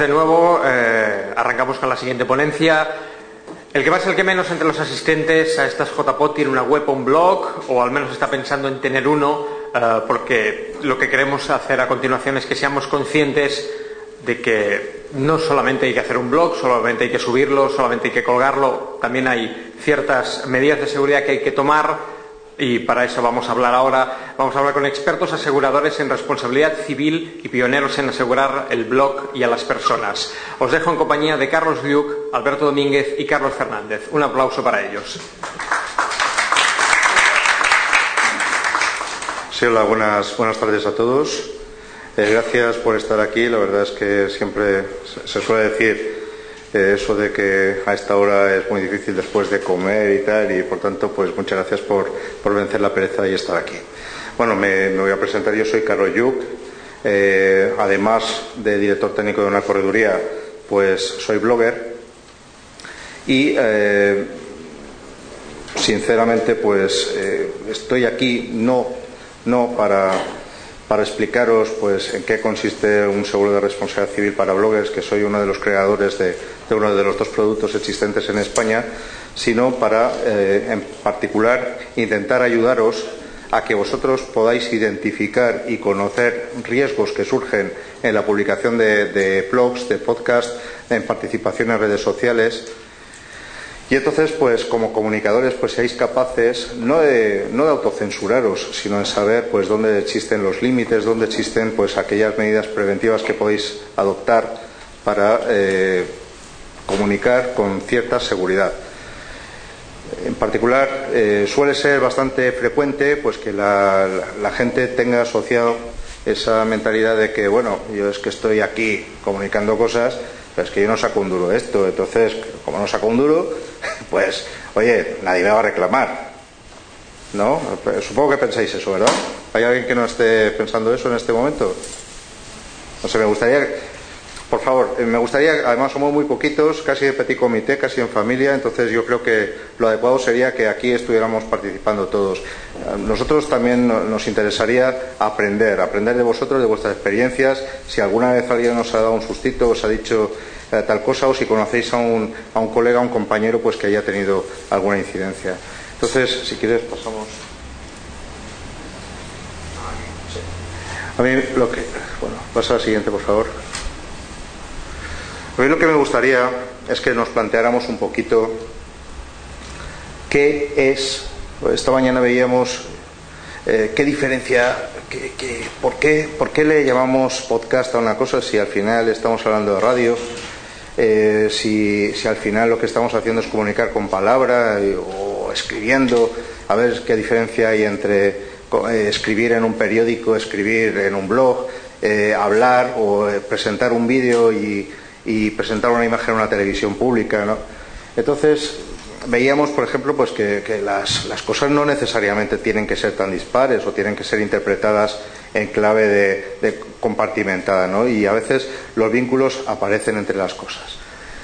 de nuevo. Eh, arrancamos con la siguiente ponencia. El que más, el que menos entre los asistentes a estas JPOT tiene una web o un blog, o al menos está pensando en tener uno, eh, porque lo que queremos hacer a continuación es que seamos conscientes de que no solamente hay que hacer un blog, solamente hay que subirlo, solamente hay que colgarlo, también hay ciertas medidas de seguridad que hay que tomar y para eso vamos a hablar ahora. Vamos a hablar con expertos aseguradores en responsabilidad civil y pioneros en asegurar el blog y a las personas. Os dejo en compañía de Carlos Liuc, Alberto Domínguez y Carlos Fernández. Un aplauso para ellos. Sí, hola, buenas, buenas tardes a todos. Eh, gracias por estar aquí. La verdad es que siempre se suele decir eh, eso de que a esta hora es muy difícil después de comer y tal, y por tanto, pues muchas gracias por, por vencer la pereza y estar aquí. Bueno, me, voy a presentar. Yo soy Carlos Yuc. Eh, además de director técnico de una correduría, pues soy blogger. Y eh, sinceramente, pues estoy aquí no, no para para explicaros pues, en qué consiste un seguro de responsabilidad civil para bloggers, que soy uno de los creadores de, de uno de los dos productos existentes en España, sino para, eh, en particular, intentar ayudaros a que vosotros podáis identificar y conocer riesgos que surgen en la publicación de, blogs, de podcasts, en participación en redes sociales, y entonces, pues como comunicadores, pues seáis capaces no de, no autocensuraros, sino de saber pues dónde existen los límites, dónde existen pues aquellas medidas preventivas que podéis adoptar para eh, comunicar con cierta seguridad. En particular, eh, suele ser bastante frecuente pues que la, gente tenga asociado esa mentalidad de que, bueno, yo es que estoy aquí comunicando cosas, pero es que yo no saco un duro de esto, entonces, como no saco un duro, pues, oye, nadie me va a reclamar. ¿No? Supongo que pensáis eso, ¿verdad? ¿Hay alguien que no esté pensando eso en este momento? No sé, me gustaría, por favor, me gustaría, además somos muy poquitos, casi de petit comité, casi en familia, entonces yo creo que lo adecuado sería que aquí estuviéramos participando todos. Nosotros también nos interesaría aprender, aprender de vosotros, de vuestras experiencias. Si alguna vez alguien nos ha dado un sustito, os ha dicho eh, tal cosa o si conocéis a un, a un colega, a un compañero, pues que haya tenido alguna incidencia. Entonces, si quieres, pasamos. A mí lo que. Bueno, pasa a la siguiente, por favor. A mí lo que me gustaría es que nos planteáramos un poquito qué es. Esta mañana veíamos eh, qué diferencia, qué, por, qué, por qué le llamamos podcast a una cosa si al final estamos hablando de radio eh, si, si, al final lo que estamos haciendo es comunicar con palabra o escribiendo, a ver qué diferencia hay entre eh, escribir en un periódico, escribir en un blog, hablar o presentar un vídeo y, y, presentar una imagen en una televisión pública. ¿no? Entonces, veíamos, por ejemplo, pues que, que las, las, cosas no necesariamente tienen que ser tan dispares o tienen que ser interpretadas en clave de, de compartimentada, ¿no? Y a veces los vínculos aparecen entre las cosas.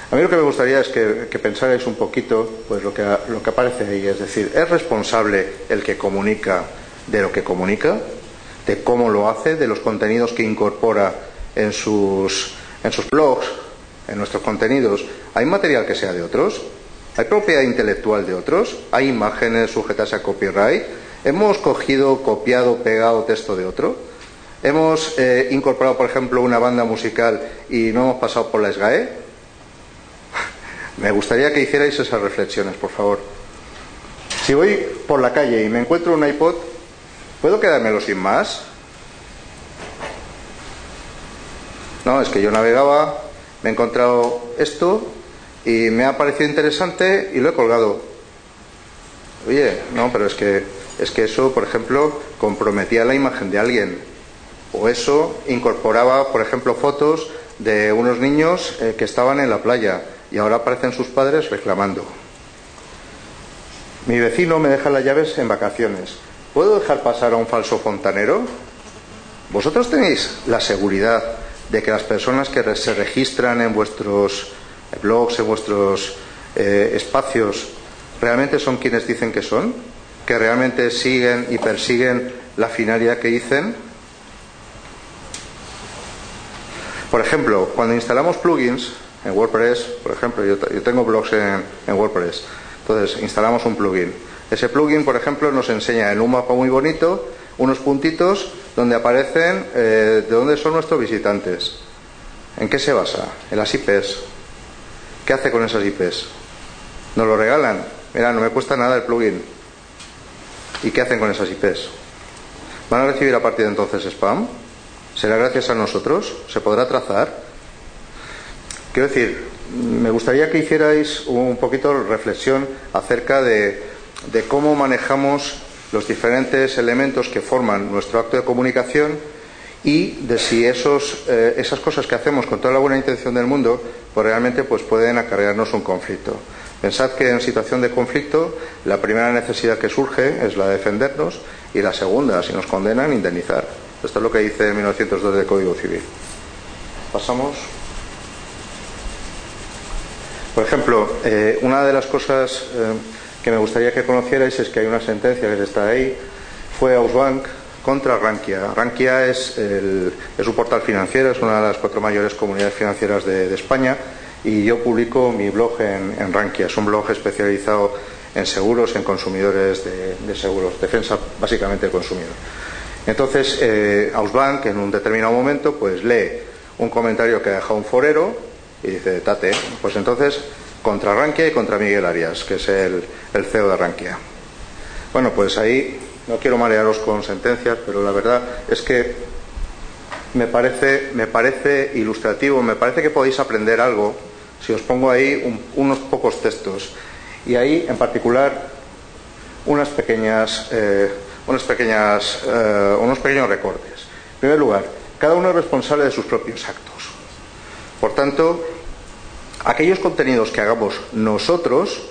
A mí lo que me gustaría es que, que pensarais un poquito, pues lo que, lo que aparece ahí, es decir, ¿es responsable el que comunica de lo que comunica, de cómo lo hace, de los contenidos que incorpora en sus, en sus blogs, en nuestros contenidos? ¿Hay material que sea de otros? ¿Hay propiedad intelectual de otros? ¿Hay imágenes sujetas a copyright? ¿Hemos cogido, copiado, pegado texto de otro? ¿Hemos eh, incorporado, por ejemplo, una banda musical y no hemos pasado por la SGAE? me gustaría que hicierais esas reflexiones, por favor. Si voy por la calle y me encuentro un iPod, ¿puedo quedármelo sin más? No, es que yo navegaba, me he encontrado esto y me ha parecido interesante y lo he colgado. Oye, no, pero es que, es que eso, por ejemplo, comprometía la imagen de alguien. O eso incorporaba, por ejemplo, fotos de unos niños eh, que estaban en la playa y ahora aparecen sus padres reclamando. Mi vecino me deja las llaves en vacaciones. ¿Puedo dejar pasar a un falso fontanero? ¿Vosotros tenéis la seguridad de que las personas que se registran en vuestros blogs, en vuestros eh, espacios, realmente son quienes dicen que son? ¿Que realmente siguen y persiguen la finalidad que dicen? Por ejemplo, cuando instalamos plugins en WordPress, por ejemplo, yo, tengo blogs en, WordPress, entonces instalamos un plugin. Ese plugin, por ejemplo, nos enseña en un mapa muy bonito unos puntitos donde aparecen eh, de dónde son nuestros visitantes. ¿En qué se basa? En las IPs. ¿Qué hace con esas IPs? ¿Nos lo regalan? Mira, no me cuesta nada el plugin. ¿Y qué hacen con esas IPs? ¿Van a recibir a partir de entonces spam? ¿Será gracias a nosotros? ¿Se podrá trazar? Quiero decir, me gustaría que hicierais un poquito de reflexión acerca de, cómo manejamos los diferentes elementos que forman nuestro acto de comunicación y de si esos, eh, esas cosas que hacemos con toda la buena intención del mundo pues realmente pues pueden acarrearnos un conflicto. Pensad que en situación de conflicto la primera necesidad que surge es la de defendernos y la segunda, si nos condenan, indemnizar. Esto es lo que dice 1902 del Código Civil. Pasamos. Por ejemplo, eh, una de las cosas eh, que me gustaría que conocierais es que hay una sentencia que está ahí, fue Ausbank contra Rankia. Rankia es, un portal financiero, es una de las cuatro mayores comunidades financieras de, España y yo publico mi blog en, Rankia. Es un blog especializado en seguros, en consumidores de, de seguros, defensa básicamente del consumidor. Entonces, eh, Ausbank en un determinado momento pues lee un comentario que ha dejado un forero y dice, tate, pues entonces contra Rankia y contra Miguel Arias, que es el, CEO de Rankia. Bueno, pues ahí no quiero marearos con sentencias, pero la verdad es que me parece, me parece ilustrativo, me parece que podéis aprender algo si os pongo ahí unos pocos textos. Y ahí, en particular, unas pequeñas eh, unas pequeñas, eh, unos pequeños recortes. En primer lugar, cada uno es responsable de sus propios actos. Por tanto, aquellos contenidos que hagamos nosotros,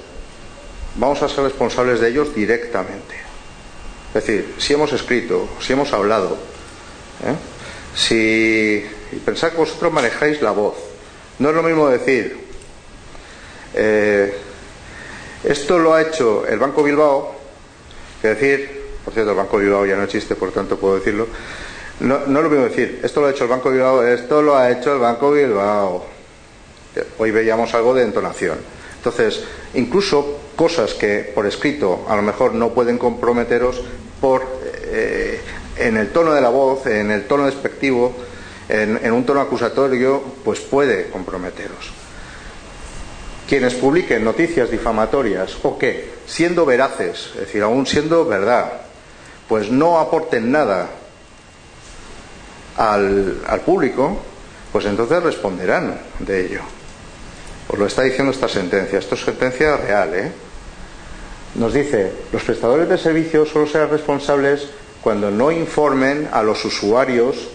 vamos a ser responsables de ellos directamente. Es decir, si hemos escrito, si hemos hablado, ¿eh? si pensad que vosotros manejáis la voz, no es lo mismo decir, eh, esto lo ha hecho el Banco Bilbao, que decir, por cierto, el Banco Bilbao ya no existe, por tanto puedo decirlo. No, no lo mismo decir, esto lo ha hecho el Banco Bilbao, esto lo ha hecho el Banco Bilbao. Hoy veíamos algo de entonación. Entonces, incluso cosas que por escrito a lo mejor no pueden comprometeros por eh, en el tono de la voz, en el tono despectivo, en, en un tono acusatorio, pues puede comprometeros. Quienes publiquen noticias difamatorias o que, siendo veraces, es decir, aún siendo verdad, pues no aporten nada al, público, pues entonces responderán de ello. Os lo está diciendo esta sentencia. Esto es sentencia real, ¿eh? Nos dice, los prestadores de servicios solo serán responsables cuando no informen a los usuarios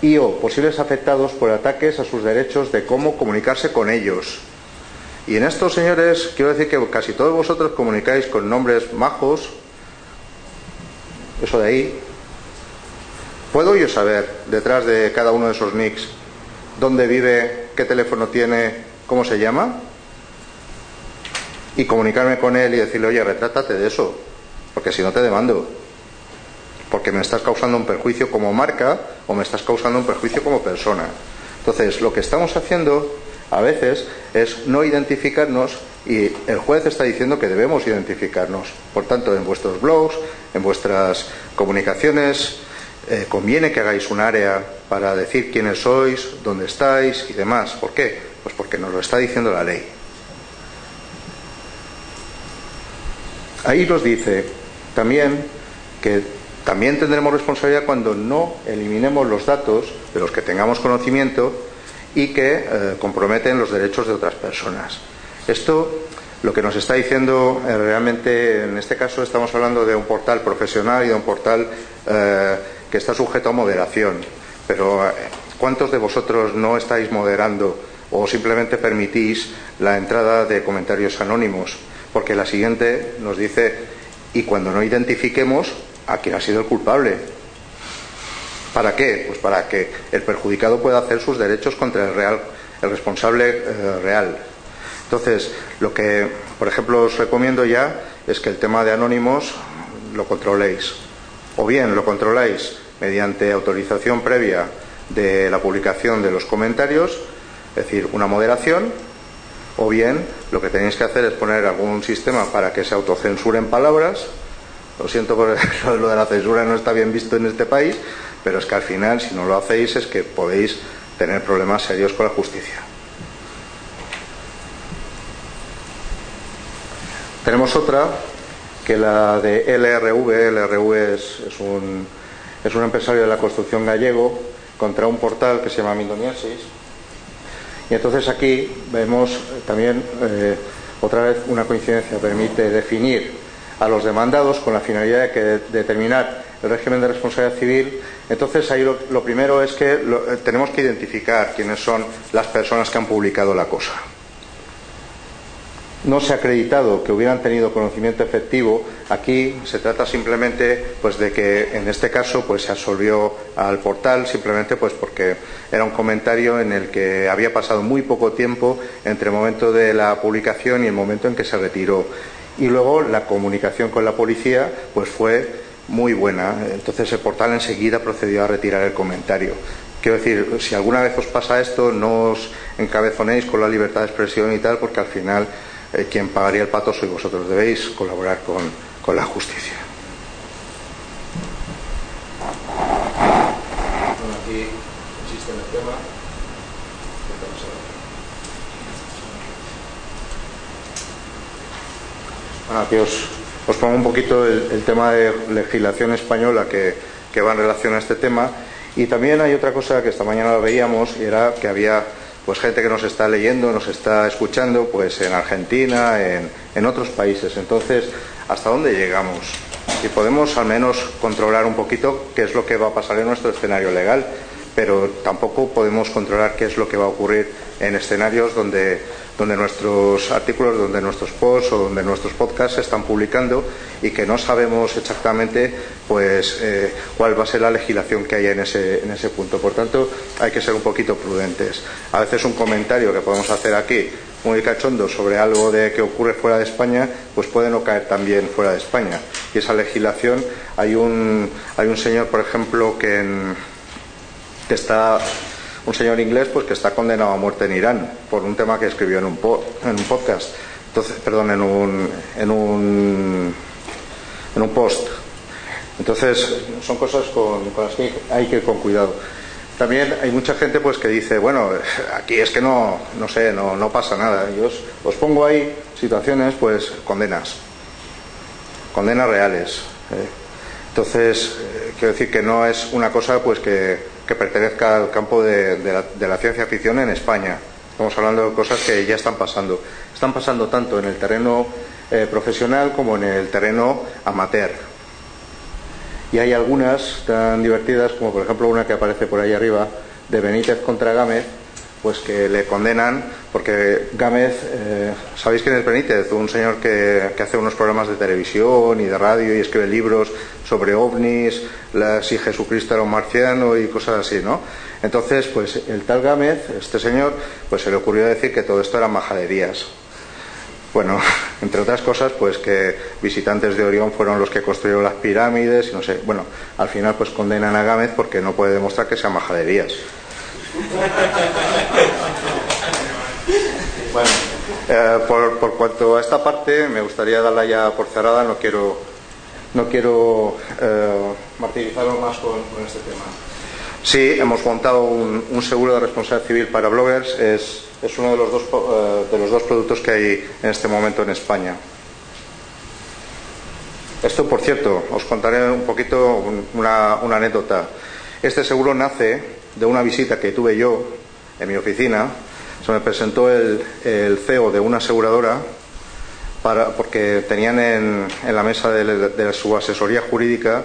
y o posibles afectados por ataques a sus derechos de cómo comunicarse con ellos. Y en estos señores quiero decir que casi todos vosotros comunicáis con nombres majos, eso de ahí. ¿Puedo yo saber detrás de cada uno de esos nicks dónde vive, qué teléfono tiene, cómo se llama? Y comunicarme con él y decirle, oye, retrátate de eso, porque si no te demando. Porque me estás causando un perjuicio como marca o me estás causando un perjuicio como persona. Entonces, lo que estamos haciendo a veces es no identificarnos y el juez está diciendo que debemos identificarnos. Por tanto, en vuestros blogs, en vuestras comunicaciones, eh, conviene que hagáis un área para decir quiénes sois, dónde estáis y demás. ¿Por qué? Pues porque nos lo está diciendo la ley. Ahí nos dice también que también tendremos responsabilidad cuando no eliminemos los datos de los que tengamos conocimiento y que eh, comprometen los derechos de otras personas. Esto lo que nos está diciendo eh, realmente, en este caso estamos hablando de un portal profesional y de un portal eh, que está sujeto a moderación. Pero ¿cuántos de vosotros no estáis moderando o simplemente permitís la entrada de comentarios anónimos? Porque la siguiente nos dice, y cuando no identifiquemos a quién ha sido el culpable, ¿Para qué? Pues para que el perjudicado pueda hacer sus derechos contra el, responsable eh, real. Entonces, lo que, por ejemplo, os recomiendo ya es que el tema de anónimos lo controléis. O bien lo controláis mediante autorización previa de la publicación de los comentarios, es decir, una moderación, o bien lo que tenéis que hacer es poner algún sistema para que se autocensuren palabras. Lo siento por lo de la censura no está bien visto en este país, pero es que al final, si no lo hacéis, es que podéis tener problemas serios con la justicia. Tenemos otra, que la de LRV. LRV es, un, es un empresario de la construcción gallego contra un portal que se llama Mindoniasis. Y entonces aquí vemos también, eh, otra vez, una coincidencia, permite definir a los demandados con la finalidad de que determinar el régimen de responsabilidad civil, entonces ahí lo, primero es que eh, tenemos que identificar quiénes son las personas que han publicado la cosa. No se ha acreditado que hubieran tenido conocimiento efectivo. Aquí se trata simplemente pues, de que en este caso pues, se absolvió al portal simplemente pues, porque era un comentario en el que había pasado muy poco tiempo entre el momento de la publicación y el momento en que se retiró. Y luego la comunicación con la policía pues, fue muy buena. Entonces el portal enseguida procedió a retirar el comentario. Quiero decir, si alguna vez os pasa esto, no os encabezonéis con la libertad de expresión y tal, porque al final eh, quien pagaría el pato sois vosotros. Debéis colaborar con, con la justicia. Bueno, aquí existe el tema. Bueno, aquí os, os pongo un poquito el, tema de legislación española que, va en relación a este tema. Y también hay otra cosa que esta mañana lo veíamos y era que había pues gente que nos está leyendo, nos está escuchando, pues en Argentina, en, en otros países. Entonces, ¿hasta dónde llegamos? Y podemos al menos controlar un poquito qué es lo que va a pasar en nuestro escenario legal, pero tampoco podemos controlar qué es lo que va a ocurrir en escenarios donde donde nuestros artículos, donde nuestros posts o donde nuestros podcasts se están publicando y que no sabemos exactamente pues eh, cuál va a ser la legislación que haya en ese, en ese punto. Por tanto, hay que ser un poquito prudentes. A veces un comentario que podemos hacer aquí muy cachondo sobre algo de que ocurre fuera de España, pues puede no caer también fuera de España. Y esa legislación, hay un, hay un señor, por ejemplo, que, que está un señor inglés pues que está condenado a muerte en Irán por un tema que escribió en un, en un podcast, entonces, perdón, en un, en un, en un post. Entonces, son cosas con, las que hay que ir con cuidado. También hay mucha gente pues que dice, bueno, aquí es que no, no sé, no, no pasa nada. Yo os, pongo ahí situaciones, pues, condenas. Condenas reales. ¿eh? Entonces, eh, quiero decir que no es una cosa pues que, pertenezca al campo de, la, ciencia ficción en España. Estamos hablando de cosas que ya están pasando. Están pasando tanto en el terreno eh, profesional como en el terreno amateur. Y hay algunas tan divertidas como por ejemplo una que aparece por ahí arriba de Benítez contra Gámez, pues que le condenan porque Gámez, eh, ¿sabéis quién es Benítez? Un señor que, hace unos programas de televisión y de radio y escribe libros sobre ovnis, si Jesucristo era un marciano y cosas así, ¿no? Entonces, pues el tal Gámez, este señor, pues se le ocurrió decir que todo esto eran majaderías. Bueno, entre otras cosas, pues que visitantes de Orión fueron los que construyeron las pirámides, y no sé. Bueno, al final pues condenan a Gámez porque no puede demostrar que sean majaderías. Bueno, eh, por, cuanto a esta parte, me gustaría darla ya por cerrada, no quiero, no quiero eh, martirizarlo más con, este tema. Sí, hemos montado un, seguro de responsabilidad civil para bloggers, es, uno de los, dos, eh, de los dos productos que hay en este momento en España. Esto, por cierto, os contaré un poquito una anécdota. Este seguro nace de una visita que tuve yo en mi oficina, se me presentó el, CEO de una aseguradora porque tenían en, la mesa de, su asesoría jurídica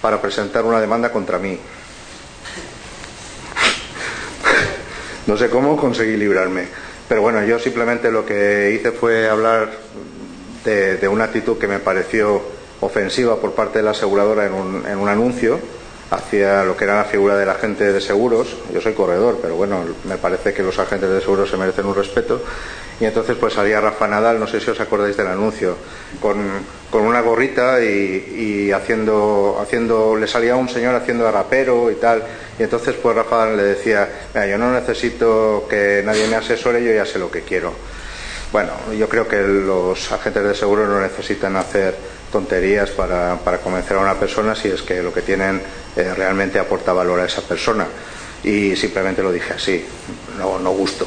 para presentar una demanda contra mí. no sé cómo conseguí librarme. Pero bueno, yo simplemente lo que hice fue hablar de, una actitud que me pareció ofensiva por parte de la aseguradora en un anuncio hacia lo que era la figura del agente de seguros. Yo soy corredor, pero bueno, me parece que los agentes de seguros se merecen un respeto. Y entonces pues salía Rafa Nadal, no sé si os acordáis del anuncio, con, con una gorrita y, haciendo, haciendo, le salía un señor haciendo rapero y tal. Y entonces pues Rafa le decía, Mira, yo no necesito que nadie me asesore, yo ya sé lo que quiero. Bueno, yo creo que los agentes de seguros no necesitan hacer tonterías para, para convencer a una persona si es que lo que tienen eh, realmente aporta valor a esa persona. Y simplemente lo dije así, no, no gusto.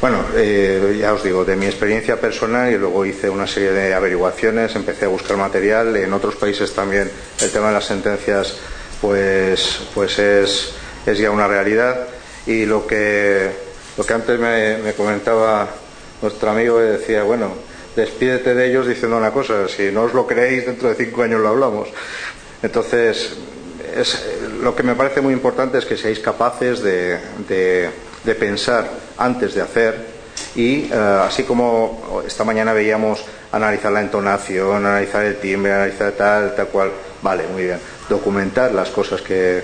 Bueno, eh, ya os digo, de mi experiencia personal y luego hice una serie de averiguaciones, empecé a buscar material. En otros países también el tema de las sentencias pues, pues es, es ya una realidad. Y lo que, lo que antes me, me comentaba nuestro amigo decía, bueno, despídete de ellos diciendo una cosa, si no os lo creéis, dentro de cinco años lo hablamos. Entonces, lo que me parece muy importante es que seáis capaces de, pensar antes de hacer y eh, así como esta mañana veíamos analizar la entonación, analizar el timbre, analizar tal, tal cual, vale, muy bien, documentar las cosas que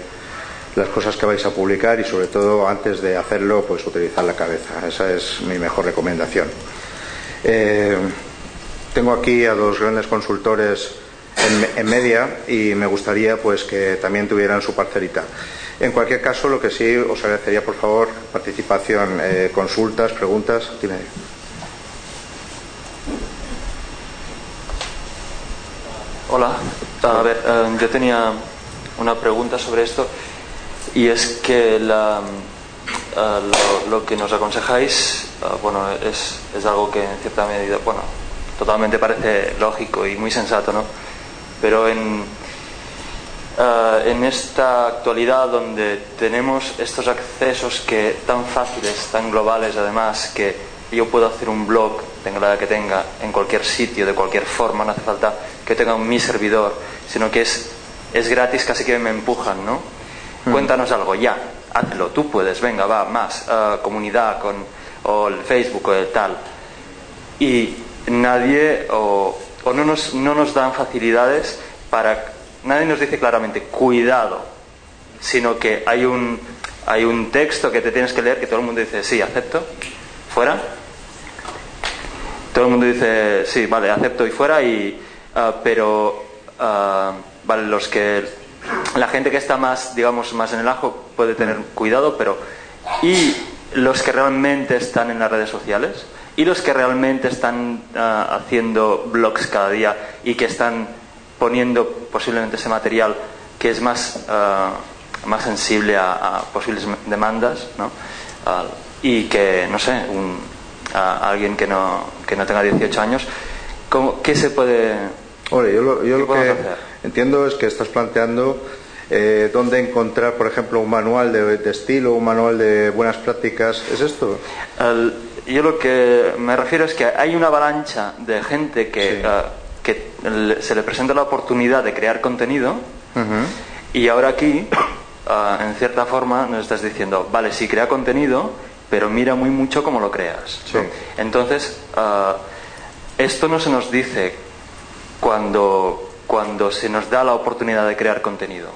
las cosas que vais a publicar y sobre todo antes de hacerlo pues utilizar la cabeza esa es mi mejor recomendación eh, tengo aquí a dos grandes consultores en, media y me gustaría pues que también tuvieran su parcelita. En cualquier caso, lo que sí os agradecería, por favor, participación, eh, consultas, preguntas. Tiene... Hola, a ver, eh, yo tenía una pregunta sobre esto y es que la, eh, lo, que nos aconsejáis, bueno, es, es algo que en cierta medida, bueno, totalmente parece lógico y muy sensato, ¿no? Pero en, eh, en esta actualidad donde tenemos estos accesos que tan fáciles, tan globales además, que yo puedo hacer un blog, tenga la edad que tenga, en cualquier sitio, de cualquier forma, no hace falta que tenga mi servidor, sino que es, es gratis, casi que me empujan, ¿no? Mm. Cuéntanos algo, ya, hazlo, tú puedes, venga, va, más, eh, comunidad, con, o el Facebook o el tal. Y nadie, o, no nos, no nos dan facilidades para... Nadie nos dice claramente, cuidado, sino que hay un, hay un texto que te tienes que leer que todo el mundo dice, sí, acepto, fuera. Todo el mundo dice, sí, vale, acepto y fuera, y, ah, pero ah, vale, los que la gente que está más, digamos, más en el ajo puede tener cuidado, pero y los que realmente están en las redes sociales, y los que realmente están ah, haciendo blogs cada día y que están poniendo posiblemente ese material que es más, ah, más sensible a, posibles demandas ¿no? y que, no sé, un, alguien que no, que no tenga 18 años, ¿qué se puede, Oye, yo lo, yo lo que entiendo es que estás planteando eh, dónde encontrar, por ejemplo, un manual de, de, estilo, un manual de buenas prácticas. ¿Es esto? yo lo que me refiero es que hay una avalancha de gente que, que se le presenta la oportunidad de crear contenido y ahora aquí, eh, en cierta forma, nos estás diciendo, vale, sí, crea contenido, pero mira muy mucho cómo lo creas. Entonces, eh, esto no se nos dice cuando, cuando se nos da la oportunidad de crear contenido.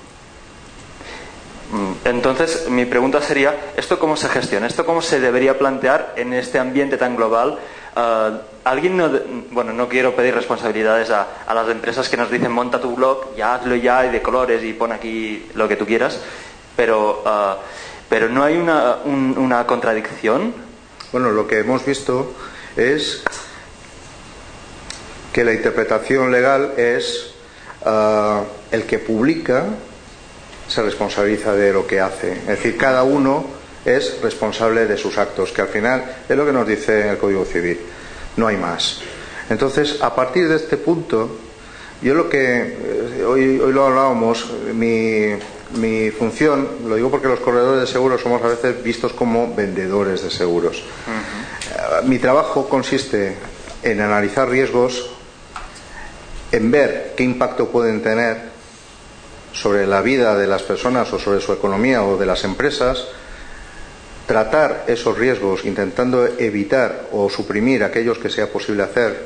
Mm, entonces, mi pregunta sería, ¿esto cómo se gestiona? ¿Esto cómo se debería plantear en este ambiente tan global? Ah, alguien no, bueno, no quiero pedir responsabilidades a, las empresas que nos dicen monta tu blog, ya hazlo ya y de colores y pon aquí lo que tú quieras, pero, ah, pero no hay una, una contradicción. Bueno, lo que hemos visto es que la interpretación legal es ah, el que publica se responsabiliza de lo que hace. Es decir, cada uno es responsable de sus actos, que al final es lo que nos dice el Código Civil. No hay más. Entonces, a partir de este punto, yo lo que eh, hoy, hoy lo hablábamos, mi, mi función, lo digo porque los corredores de seguros somos a veces vistos como vendedores de seguros. Mi trabajo consiste en analizar riesgos, en ver qué impacto pueden tener sobre la vida de las personas o sobre su economía o de las empresas, tratar esos riesgos intentando evitar o suprimir aquellos que sea posible hacer,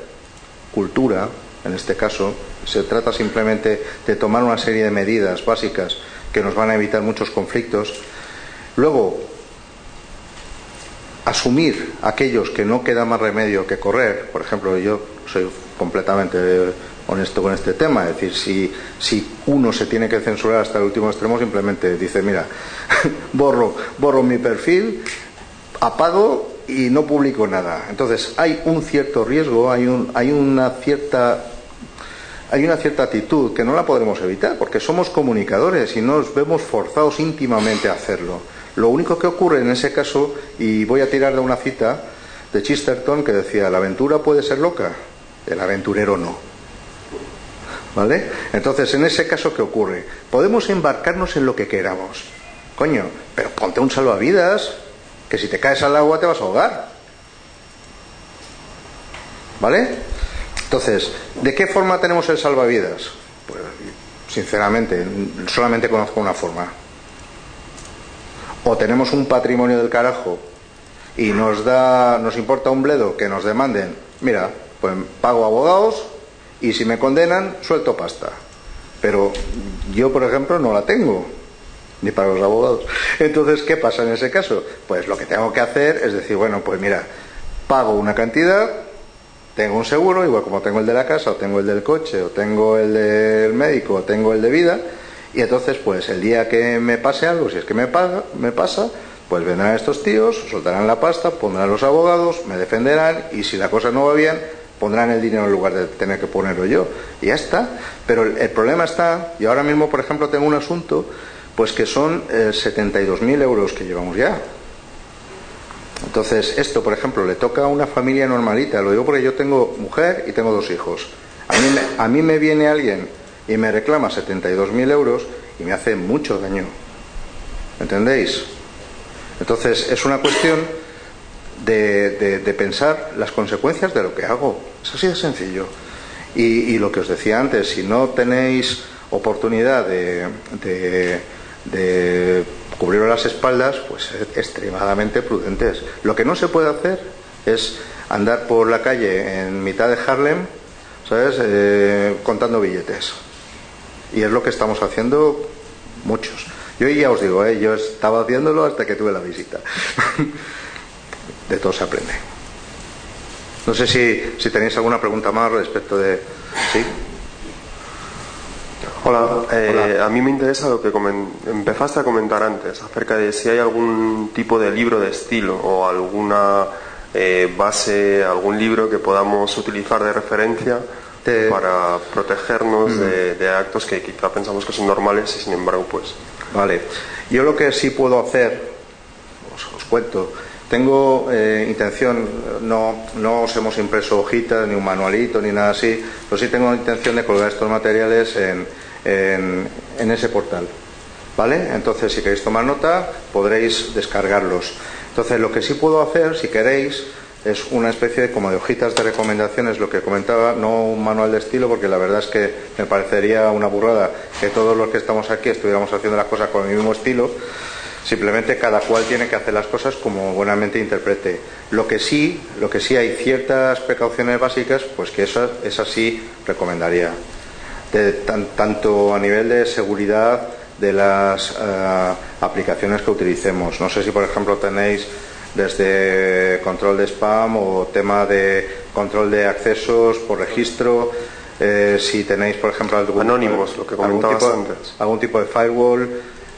cultura, en este caso, se trata simplemente de tomar una serie de medidas básicas que nos van a evitar muchos conflictos. Luego, asumir aquellos que no queda más remedio que correr. Por ejemplo, yo soy completamente honesto con este tema. Es decir, si, si uno se tiene que censurar hasta el último extremo, simplemente dice, mira, borro, borro mi perfil, apago y no publico nada. Entonces, hay un cierto riesgo, hay, un, hay una cierta hay una cierta actitud que no la podremos evitar porque somos comunicadores y nos vemos forzados íntimamente a hacerlo. Lo único que ocurre en ese caso, y voy a tirar de una cita de Chisterton que decía, la aventura puede ser loca, el aventurero no. ¿Vale? Entonces, en ese caso, ¿qué ocurre? Podemos embarcarnos en lo que queramos. Coño, pero ponte un salvavidas, que si te caes al agua te vas a ahogar. ¿Vale? Entonces, ¿de qué forma tenemos el salvavidas? Pues, sinceramente, solamente conozco una forma. O tenemos un patrimonio del carajo y nos da, nos importa un bledo que nos demanden, mira, pues pago abogados y si me condenan, suelto pasta. Pero yo, por ejemplo, no la tengo ni para los abogados. Entonces, ¿qué pasa en ese caso? Pues lo que tengo que hacer es decir, bueno, pues mira, pago una cantidad, tengo un seguro, igual como tengo el de la casa, o tengo el del coche, o tengo el del médico, o tengo el de vida, y entonces, pues el día que me pase algo, si es que me, paga, me pasa, pues vendrán estos tíos, soltarán la pasta, pondrán los abogados, me defenderán, y si la cosa no va bien, pondrán el dinero en lugar de tener que ponerlo yo. Y ya está. Pero el, problema está, y ahora mismo, por ejemplo, tengo un asunto pues que son eh, 72.000 euros que llevamos ya. Entonces, esto, por ejemplo, le toca a una familia normalita. Lo digo porque yo tengo mujer y tengo dos hijos. A mí, a mí me viene alguien y me reclama 72.000 euros y me hace mucho daño. ¿Entendéis? Entonces, es una cuestión de, pensar las consecuencias de lo que hago. Es así de sencillo. Y, lo que os decía antes, si no tenéis oportunidad de, de de cubrir las espaldas, pues extremadamente prudentes. Lo que no se puede hacer es andar por la calle en mitad de Harlem, ¿sabes?, eh, contando billetes. Y es lo que estamos haciendo muchos. Yo ya os digo, ¿eh? yo estaba haciéndolo hasta que tuve la visita. de todo se aprende. No sé si, si tenéis alguna pregunta más respecto de... ¿Sí? Hola, eh, a mí me interesa lo que empezaste a comentar antes, acerca de si hay algún tipo de libro de estilo o alguna eh, base, algún libro que podamos utilizar de referencia para protegernos de, mm. actos que quizá pensamos que son normales y sin embargo pues... Vale, yo lo que sí puedo hacer, os, cuento, tengo eh, intención, no, no os hemos impreso hojitas, ni un manualito, ni nada así, pero sí tengo intención de colgar estos materiales en en, ese portal. ¿Vale? Entonces, si queréis tomar nota, podréis descargarlos. Entonces, lo que sí puedo hacer, si queréis, es una especie de, como de hojitas de recomendaciones, lo que comentaba, no un manual de estilo, porque la verdad es que me parecería una burrada que todos los que estamos aquí estuviéramos haciendo las cosas con el mismo estilo. Simplemente cada cual tiene que hacer las cosas como buenamente interprete. Lo que sí, lo que sí hay ciertas precauciones básicas, pues que esas, esas sí recomendaría tanto a nivel de seguridad de las eh, aplicaciones que utilicemos. No sé si, por ejemplo, tenéis desde control de spam o tema de control de accesos por registro. Eh, si tenéis, por ejemplo, algún, anónimos, lo que algún tipo, algún tipo de firewall.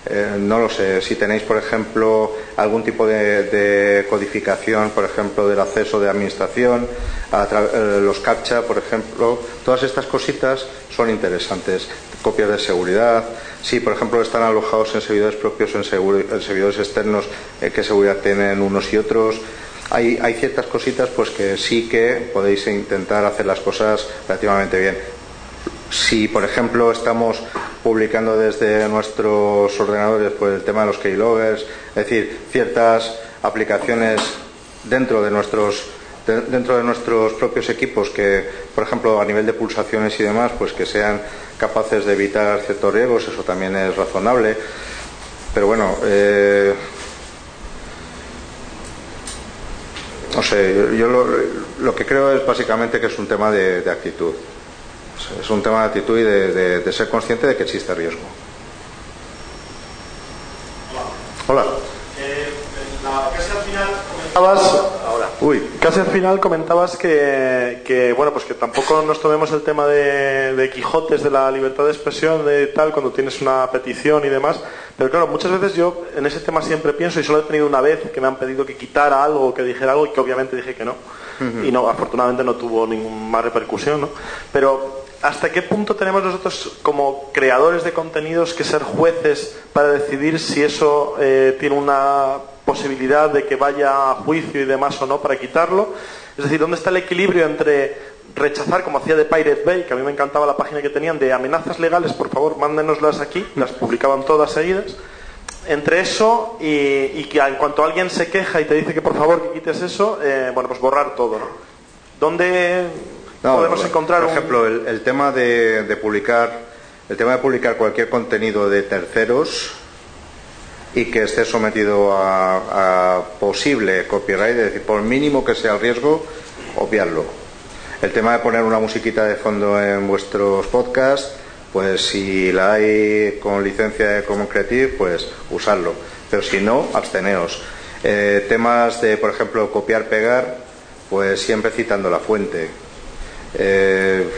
Eh, no lo sé, si tenéis, por ejemplo, algún tipo de, codificación, por ejemplo, del acceso de administración, los CAPTCHA, por ejemplo, todas estas cositas son interesantes. Copias de seguridad, si por ejemplo están alojados en servidores propios, en, servidores externos, eh, qué seguridad tienen unos y otros. Hay, hay, ciertas cositas pues que sí que podéis intentar hacer las cosas relativamente bien. Si, por ejemplo, estamos publicando desde nuestros ordenadores pues, el tema de los keyloggers, es decir, ciertas aplicaciones dentro de nuestros dentro de nuestros propios equipos que, por ejemplo, a nivel de pulsaciones y demás, pues que sean capaces de evitar ciertos riesgos, eso también es razonable. Pero bueno, eh, no sé, yo lo, que creo es básicamente que es un tema de, actitud. Es un tema de actitud y de, ser consciente de que existe riesgo. Hola. Eh, casi al final comentabas, ahora, uy, casi al final comentabas que, bueno, pues que tampoco nos tomemos el tema de, de Quijotes, de la libertad de expresión, de tal, cuando tienes una petición y demás, pero claro, muchas veces yo en ese tema siempre pienso, y solo he tenido una vez que me han pedido que quitara algo, que dijera algo, y que obviamente dije que no. Y no, afortunadamente no tuvo ninguna repercusión, ¿no? Pero ¿hasta qué punto tenemos nosotros como creadores de contenidos que ser jueces para decidir si eso eh, tiene una posibilidad de que vaya a juicio y demás o no para quitarlo? Es decir, ¿dónde está el equilibrio entre rechazar, como hacía de Pirate Bay, que a mí me encantaba la página que tenían, de amenazas legales, por favor, mándenoslas aquí, las publicaban todas seguidas. Entre eso y, que en cuanto alguien se queja y te dice que por favor que quites eso, eh, bueno, pues borrar todo, ¿no? ¿Dónde podemos encontrar Por ejemplo, el, tema de, publicar, el tema de publicar cualquier contenido de terceros y que esté sometido a, a posible copyright, es decir, por mínimo que sea el riesgo, obviarlo el tema de poner una musiquita de fondo en vuestros podcasts, pues si la hay con licencia de Common Creative, pues usarlo. Pero si no, absteneos. Eh, temas de, por ejemplo, copiar, pegar, pues siempre citando la fuente. Eh,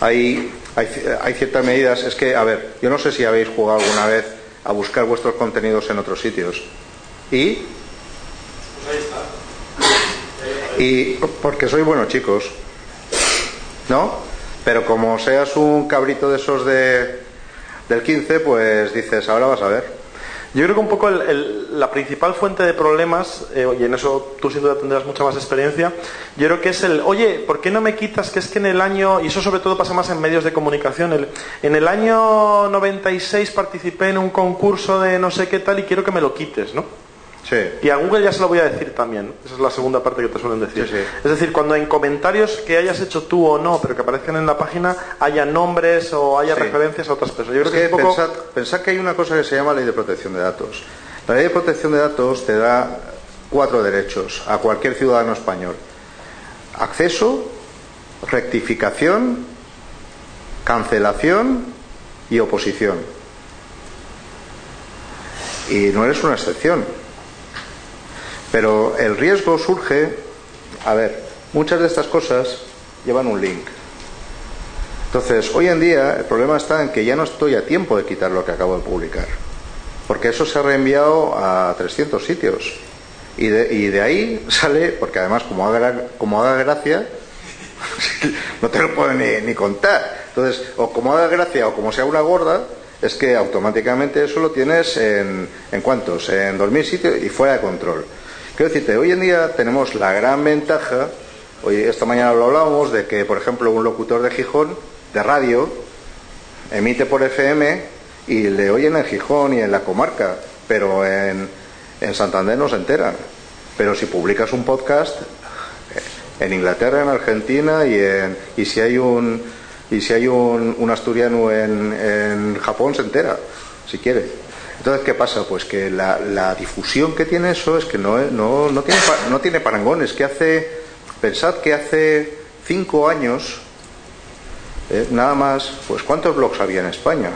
hay, hay, ciertas medidas. Es que, a ver, yo no sé si habéis jugado alguna vez a buscar vuestros contenidos en otros sitios. ¿Y? Y porque sois buenos chicos. ¿no? Pero como seas un cabrito de esos de, del 15, pues dices, ahora vas a ver. Yo creo que un poco la principal fuente de problemas, eh, y en eso tú sin duda tendrás mucha más experiencia, yo creo que es el, oye, ¿por qué no me quitas que es que en el año, y eso sobre todo pasa más en medios de comunicación, en el año 96 participé en un concurso de no sé qué tal y quiero que me lo quites, ¿no? Y a Google ya se lo voy a decir también. Esa es la segunda parte que te suelen decir. Es decir, cuando en comentarios que hayas hecho tú o no, pero que aparezcan en la página, haya nombres o haya referencias a otras personas. Yo creo que, pensad, que hay una cosa que se llama ley de protección de datos. La ley de protección de datos te da cuatro derechos a cualquier ciudadano español. Acceso, rectificación, cancelación y oposición. Y no eres una excepción. Pero el riesgo surge, a ver, muchas de estas cosas llevan un link. Entonces, hoy en día el problema está en que ya no estoy a tiempo de quitar lo que acabo de publicar, porque eso se ha reenviado a 300 sitios. Y de, ahí sale, porque además como haga, gracia, no te lo puedo ni, contar. Entonces, o como haga gracia o como sea una gorda, es que automáticamente eso lo tienes en, ¿en cuántos? En 2.000 sitios y fuera de control. Quiero decirte, hoy en día tenemos la gran ventaja, hoy esta mañana lo hablábamos, de que, por ejemplo, un locutor de Gijón, de radio, emite por FM y le oyen en Gijón y en la comarca, pero en, en Santander no se enteran. Pero si publicas un podcast en Inglaterra, en Argentina y, en, y si hay un y si hay un, un asturiano en, en Japón se entera, si quiere. Entonces, ¿qué pasa? Pues que la, difusión que tiene eso es que no, no, tiene, no tiene parangones. Que hace, pensad que hace cinco años, eh, nada más, pues ¿cuántos blogs había en España?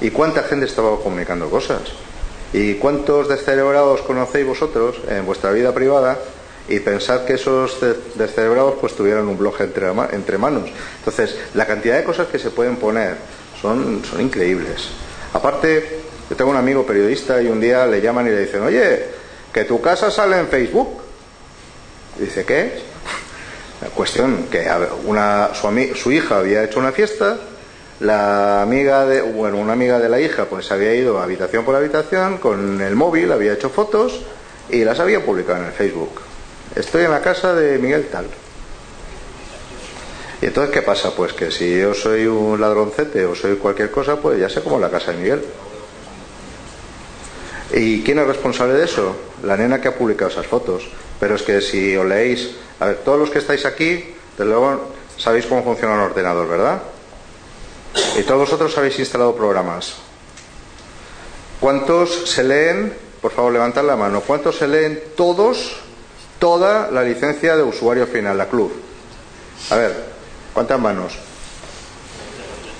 ¿Y cuánta gente estaba comunicando cosas? ¿Y cuántos descerebrados conocéis vosotros en vuestra vida privada? Y pensad que esos descerebrados pues tuvieran un blog entre, entre manos. Entonces, la cantidad de cosas que se pueden poner son, son increíbles. Aparte, yo tengo un amigo periodista y un día le llaman y le dicen, oye, que tu casa sale en Facebook. dice, ¿qué? Cuestión que su, hija había hecho una fiesta, la amiga de, bueno, una amiga de la hija pues había ido habitación por habitación con el móvil, había hecho fotos y las había publicado en el Facebook. Estoy en la casa de Miguel Tal. Y entonces, ¿qué pasa? Pues que si yo soy un ladroncete o soy cualquier cosa, pues ya sé como la casa de Miguel. ¿Y quién es responsable de eso? La nena que ha publicado esas fotos. Pero es que si os leéis, a ver, todos los que estáis aquí, de luego sabéis cómo funciona un ordenador, ¿verdad? Y todos vosotros habéis instalado programas. ¿Cuántos se leen? Por favor, levantad la mano. ¿Cuántos se leen todos, toda la licencia de usuario final, la club? A ver, ¿cuántas manos?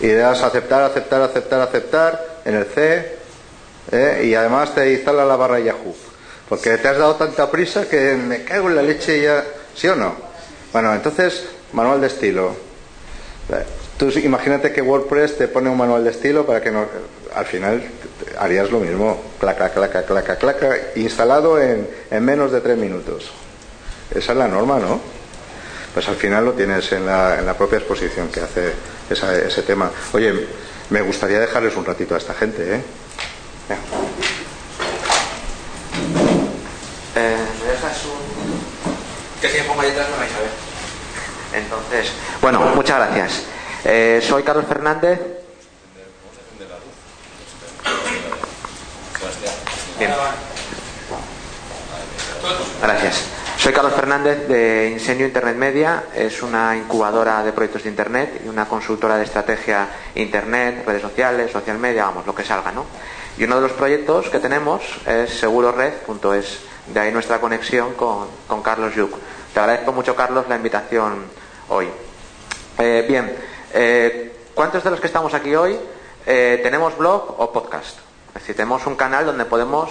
Das aceptar, aceptar, aceptar, aceptar en el C. ¿eh? Y además te instala la barra Yahoo. Porque te has dado tanta prisa que me cago en la leche ya. ¿Sí o no? Bueno, entonces, manual de estilo. Tú imagínate que WordPress te pone un manual de estilo para que no, al final harías lo mismo, claca, claca, claca, claca, instalado en, menos de tres minutos. Esa es la norma, ¿no? Pues al final lo tienes en la, en la propia exposición que hace ese tema. Oye, me gustaría dejarles un ratito a esta gente, ¿eh? Eh ¿Me dejas un...? Que si me pongo ahí atrás no vais a ver. Entonces, bueno, muchas gracias. Eh, soy Carlos Fernández. Gracias. Soy Carlos Fernández de Insenio Internet Media. Es una incubadora de proyectos de Internet y una consultora de estrategia Internet, redes sociales, social media, vamos, lo que salga, ¿no? Y uno de los proyectos que tenemos es segurored.es. De ahí nuestra conexión con, Carlos Yuc. Te agradezco mucho, Carlos, la invitación hoy. Eh, bien, eh, ¿Cuántos de los que estamos aquí hoy eh, tenemos blog o podcast? Es decir, tenemos un canal donde podemos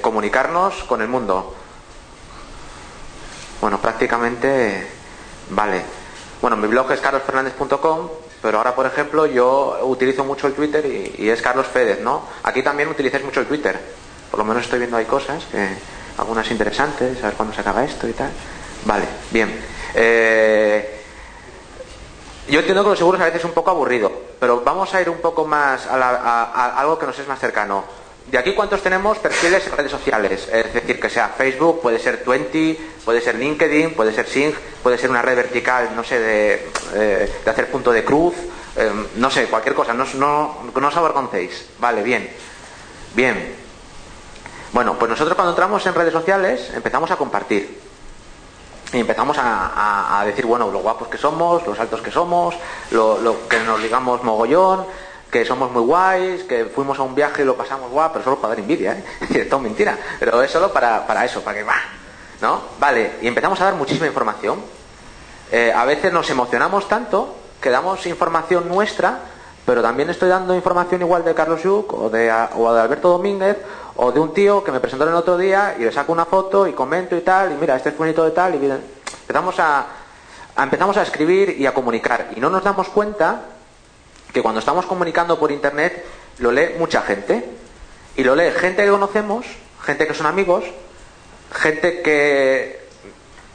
comunicarnos con el mundo. Bueno, prácticamente vale. Bueno, mi blog es carlosfernandez.com, pero ahora, por ejemplo, yo utilizo mucho el Twitter y, es Carlos Fedez, ¿no? Aquí también utilizáis mucho el Twitter. Por lo menos estoy viendo hay cosas, que, algunas interesantes, a ver cuándo se acaba esto y tal. Vale, bien. Eh, yo entiendo que los seguros a veces es un poco aburrido, pero vamos a ir un poco más a, algo que nos es más cercano. De aquí, ¿cuántos tenemos perfiles en redes sociales? Es decir, que sea Facebook, puede ser Twenty, puede ser LinkedIn, puede ser Sync, puede ser una red vertical, no sé, de, eh, hacer punto de cruz, eh, no sé, cualquier cosa, no, no, no os avergoncéis. Vale, bien. Bien. Bueno, pues nosotros cuando entramos en redes sociales empezamos a compartir y empezamos a, decir, bueno, lo guapos que somos, los altos que somos, lo, que nos digamos mogollón, que somos muy guays, que fuimos a un viaje y lo pasamos guay, pero solo para dar envidia, ¿eh? Es decir, todo mentira, pero es solo para, eso, para que va, ¿no? Vale, y empezamos a dar muchísima información. Eh, a veces nos emocionamos tanto que damos información nuestra, pero también estoy dando información igual de Carlos Yuc o de, o de Alberto Domínguez o de un tío que me presentó el otro día y le saco una foto y comento y tal, y mira, este es bonito de tal, y empezamos a, empezamos a escribir y a comunicar. Y no nos damos cuenta que cuando estamos comunicando por internet lo lee mucha gente. Y lo lee gente que conocemos, gente que son amigos, gente que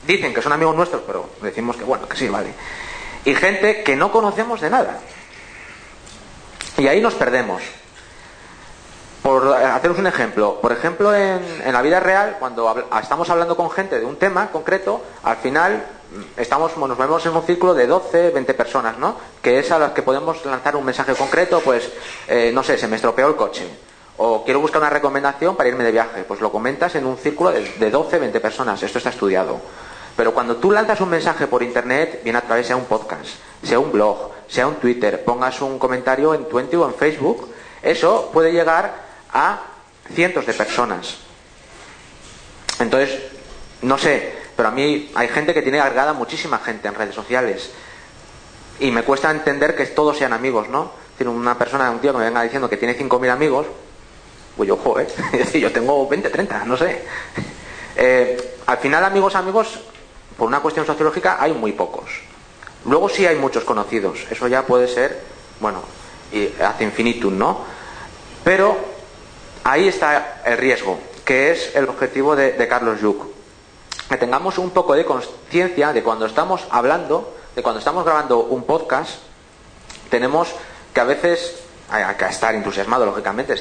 dicen que son amigos nuestros, pero decimos que bueno, que sí, vale. Y gente que no conocemos de nada. Y ahí nos perdemos. Por haceros un ejemplo, por ejemplo, en, la vida real, cuando estamos hablando con gente de un tema concreto, al final estamos, nos vemos en un círculo de 12, 20 personas, ¿no? Que es a las que podemos lanzar un mensaje concreto, pues, eh, no sé, se me estropeó el coche. O quiero buscar una recomendación para irme de viaje. Pues lo comentas en un círculo de, de 12, 20 personas. Esto está estudiado. Pero cuando tú lanzas un mensaje por internet, viene a través de un podcast, sea un blog, sea un Twitter, pongas un comentario en Twenty o en Facebook, eso puede llegar a cientos de personas. Entonces, no sé, pero a mí hay gente que tiene agregada muchísima gente en redes sociales. Y me cuesta entender que todos sean amigos, ¿no? Tiene una persona, un tío que me venga diciendo que tiene 5.000 amigos, pues yo, joder, yo tengo 20, 30, no sé. Eh, al final, amigos, amigos, por una cuestión sociológica, hay muy pocos. Luego sí hay muchos conocidos, eso ya puede ser, bueno, y hace infinitum, ¿no? Pero Ahí está el riesgo, que es el objetivo de, Carlos Yuc. Que tengamos un poco de conciencia de cuando estamos hablando, de cuando estamos grabando un podcast, tenemos que a veces hay que estar entusiasmado, lógicamente,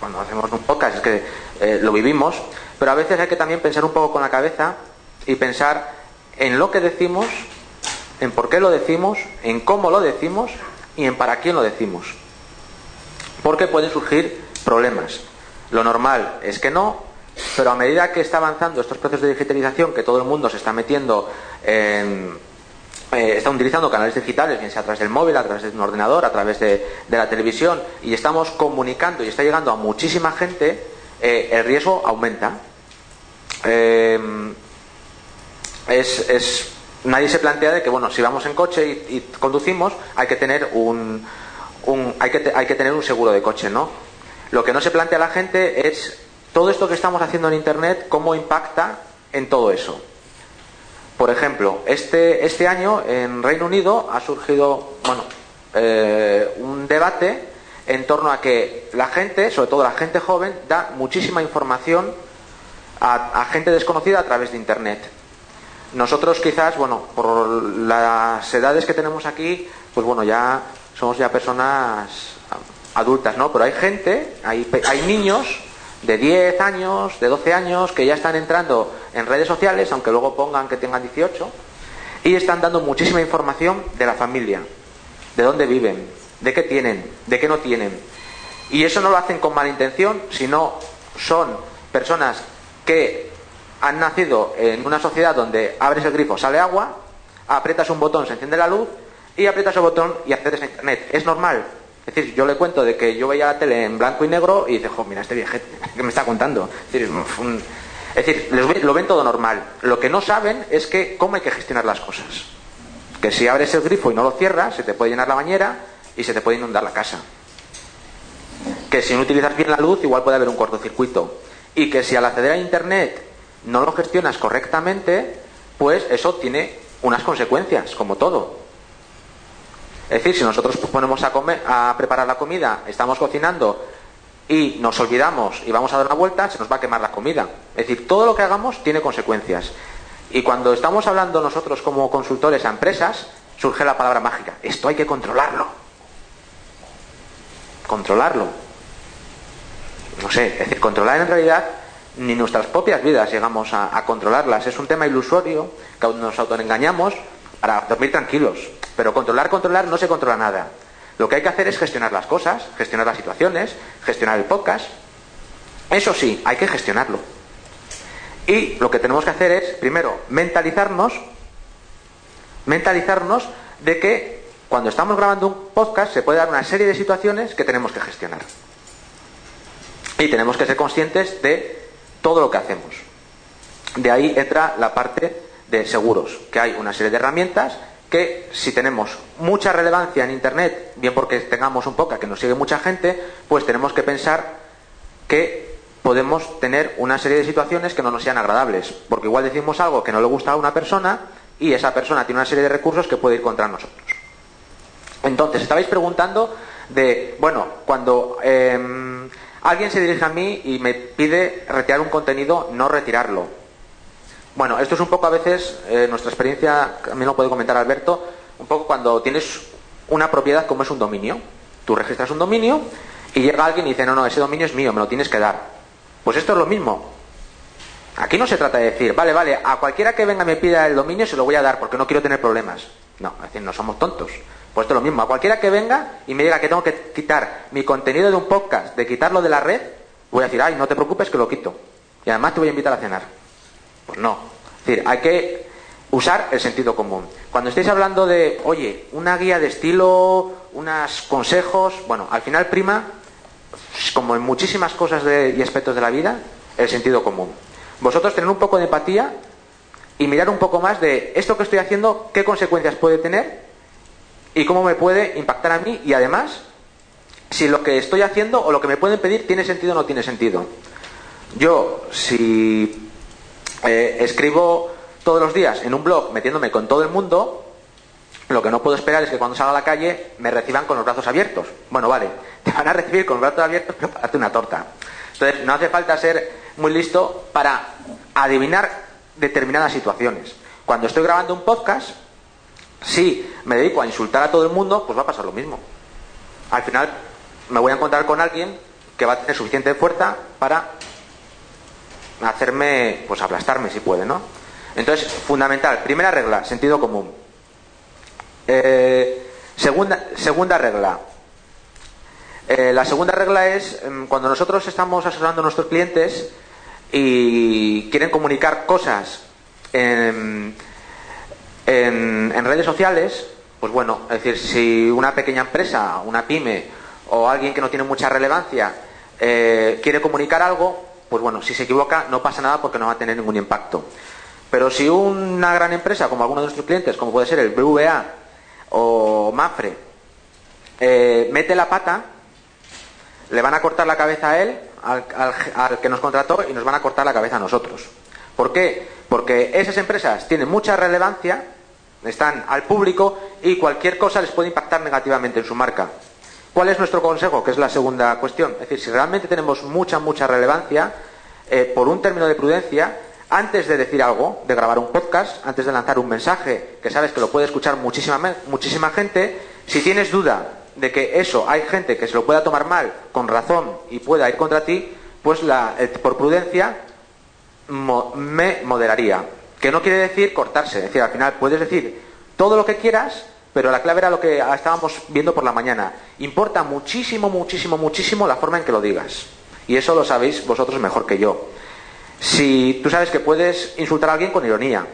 cuando hacemos un podcast es que eh, lo vivimos, pero a veces hay que también pensar un poco con la cabeza y pensar en lo que decimos en por qué lo decimos, en cómo lo decimos y en para quién lo decimos. Porque pueden surgir problemas. Lo normal es que no, pero a medida que está avanzando estos procesos de digitalización, que todo el mundo se está metiendo en, eh, está utilizando canales digitales, bien sea a través del móvil, a través de un ordenador, a través de, la televisión, y estamos comunicando y está llegando a muchísima gente, eh, el riesgo aumenta. Eh, es, nadie se plantea de que, bueno, si vamos en coche y, conducimos, hay que tener un, hay, que hay que tener un seguro de coche, ¿no? Lo que no se plantea la gente es todo esto que estamos haciendo en Internet, cómo impacta en todo eso. Por ejemplo, este, este año en Reino Unido ha surgido bueno, eh, un debate en torno a que la gente, sobre todo la gente joven, da muchísima información a, gente desconocida a través de Internet. Nosotros quizás, bueno, por las edades que tenemos aquí, pues bueno, ya somos ya personas adultas, ¿no? Pero hay gente, hay, hay niños de 10 años, de 12 años, que ya están entrando en redes sociales, aunque luego pongan que tengan 18, y están dando muchísima información de la familia, de dónde viven, de qué tienen, de qué no tienen. Y eso no lo hacen con mala intención, sino son personas que han nacido en una sociedad donde abres el grifo, sale agua, aprietas un botón, se enciende la luz, y aprietas el botón y accedes a Internet. Es normal, es decir, yo le cuento de que yo veía la tele en blanco y negro y dice, jo, mira, este viejete, ¿qué me está contando? Es decir, lo ven todo normal. Lo que no saben es que cómo hay que gestionar las cosas. Que si abres el grifo y no lo cierras, se te puede llenar la bañera y se te puede inundar la casa. Que si no utilizas bien la luz, igual puede haber un cortocircuito. Y que si al acceder a Internet no lo gestionas correctamente, pues eso tiene unas consecuencias, como todo. Es decir, si nosotros ponemos a, comer, a preparar la comida, estamos cocinando y nos olvidamos y vamos a dar una vuelta, se nos va a quemar la comida. Es decir, todo lo que hagamos tiene consecuencias. Y cuando estamos hablando nosotros como consultores a empresas, surge la palabra mágica. Esto hay que controlarlo. Controlarlo. No sé, es decir, controlar en realidad ni nuestras propias vidas llegamos a, a controlarlas. Es un tema ilusorio que nos autoengañamos para dormir tranquilos. Pero controlar, controlar, no se controla nada. Lo que hay que hacer es gestionar las cosas, gestionar las situaciones, gestionar el podcast. Eso sí, hay que gestionarlo. Y lo que tenemos que hacer es, primero, mentalizarnos, mentalizarnos de que cuando estamos grabando un podcast se puede dar una serie de situaciones que tenemos que gestionar. Y tenemos que ser conscientes de todo lo que hacemos. De ahí entra la parte de seguros, que hay una serie de herramientas que si tenemos mucha relevancia en Internet, bien porque tengamos un poca que nos sigue mucha gente, pues tenemos que pensar que podemos tener una serie de situaciones que no nos sean agradables, porque igual decimos algo que no le gusta a una persona y esa persona tiene una serie de recursos que puede ir contra nosotros. Entonces, estabais preguntando de, bueno, cuando em, alguien se dirige a mí y me pide retirar un contenido, no retirarlo. Bueno, esto es un poco a veces, eh, nuestra experiencia, también lo puede comentar Alberto, un poco cuando tienes una propiedad como es un dominio. Tú registras un dominio y llega alguien y dice, no, no, ese dominio es mío, me lo tienes que dar. Pues esto es lo mismo. Aquí no se trata de decir, vale, vale, a cualquiera que venga me pida el dominio se lo voy a dar porque no quiero tener problemas. No, es decir, no somos tontos. Pues esto es lo mismo. A cualquiera que venga y me diga que tengo que quitar mi contenido de un podcast, de quitarlo de la red, voy a decir, ay, no te preocupes que lo quito. Y además te voy a invitar a cenar. Pues no. Es decir, hay que usar el sentido común. Cuando estéis hablando de, oye, una guía de estilo, unos consejos, bueno, al final prima, como en muchísimas cosas y aspectos de la vida, el sentido común. Vosotros tener un poco de empatía y mirar un poco más de esto que estoy haciendo, qué consecuencias puede tener y cómo me puede impactar a mí y además si lo que estoy haciendo o lo que me pueden pedir tiene sentido o no tiene sentido. Yo, si eh, escribo todos los días en un blog metiéndome con todo el mundo, lo que no puedo esperar es que cuando salga a la calle me reciban con los brazos abiertos. Bueno, vale, te van a recibir con los brazos abiertos, pero para una torta. Entonces, no hace falta ser muy listo para adivinar determinadas situaciones. Cuando estoy grabando un podcast, si me dedico a insultar a todo el mundo, pues va a pasar lo mismo. Al final me voy a encontrar con alguien que va a tener suficiente fuerza para hacerme, pues aplastarme si puede, ¿no? Entonces, fundamental, primera regla, sentido común. Eh, segunda, segunda regla. Eh, la segunda regla es em, cuando nosotros estamos asesorando a nuestros clientes y quieren comunicar cosas en, en, redes sociales, pues bueno, es decir, si una pequeña empresa, una pyme o alguien que no tiene mucha relevancia eh, quiere comunicar algo, pues bueno, si se equivoca no pasa nada porque no va a tener ningún impacto. Pero si una gran empresa, como alguno de nuestros clientes, como puede ser el BVA o Mafre, eh, mete la pata, le van a cortar la cabeza a él, al, que nos contrató, y nos van a cortar la cabeza a nosotros. ¿Por qué? Porque esas empresas tienen mucha relevancia, están al público y cualquier cosa les puede impactar negativamente en su marca. ¿Cuál es nuestro consejo? Que es la segunda cuestión. Es decir, si realmente tenemos mucha, mucha relevancia, eh, por un término de prudencia, antes de decir algo, de grabar un podcast, antes de lanzar un mensaje que sabes que lo puede escuchar muchísima, muchísima gente, si tienes duda de que eso hay gente que se lo pueda tomar mal, con razón, y pueda ir contra ti, pues eh, por prudencia me moderaría. Que no quiere decir cortarse, es decir, al final puedes decir todo lo que quieras, pero la clave era lo que estábamos viendo por la mañana. Importa muchísimo, muchísimo, muchísimo la forma en que lo digas. Y eso lo sabéis vosotros mejor que yo. Si tú sabes que puedes insultar a alguien con ironía,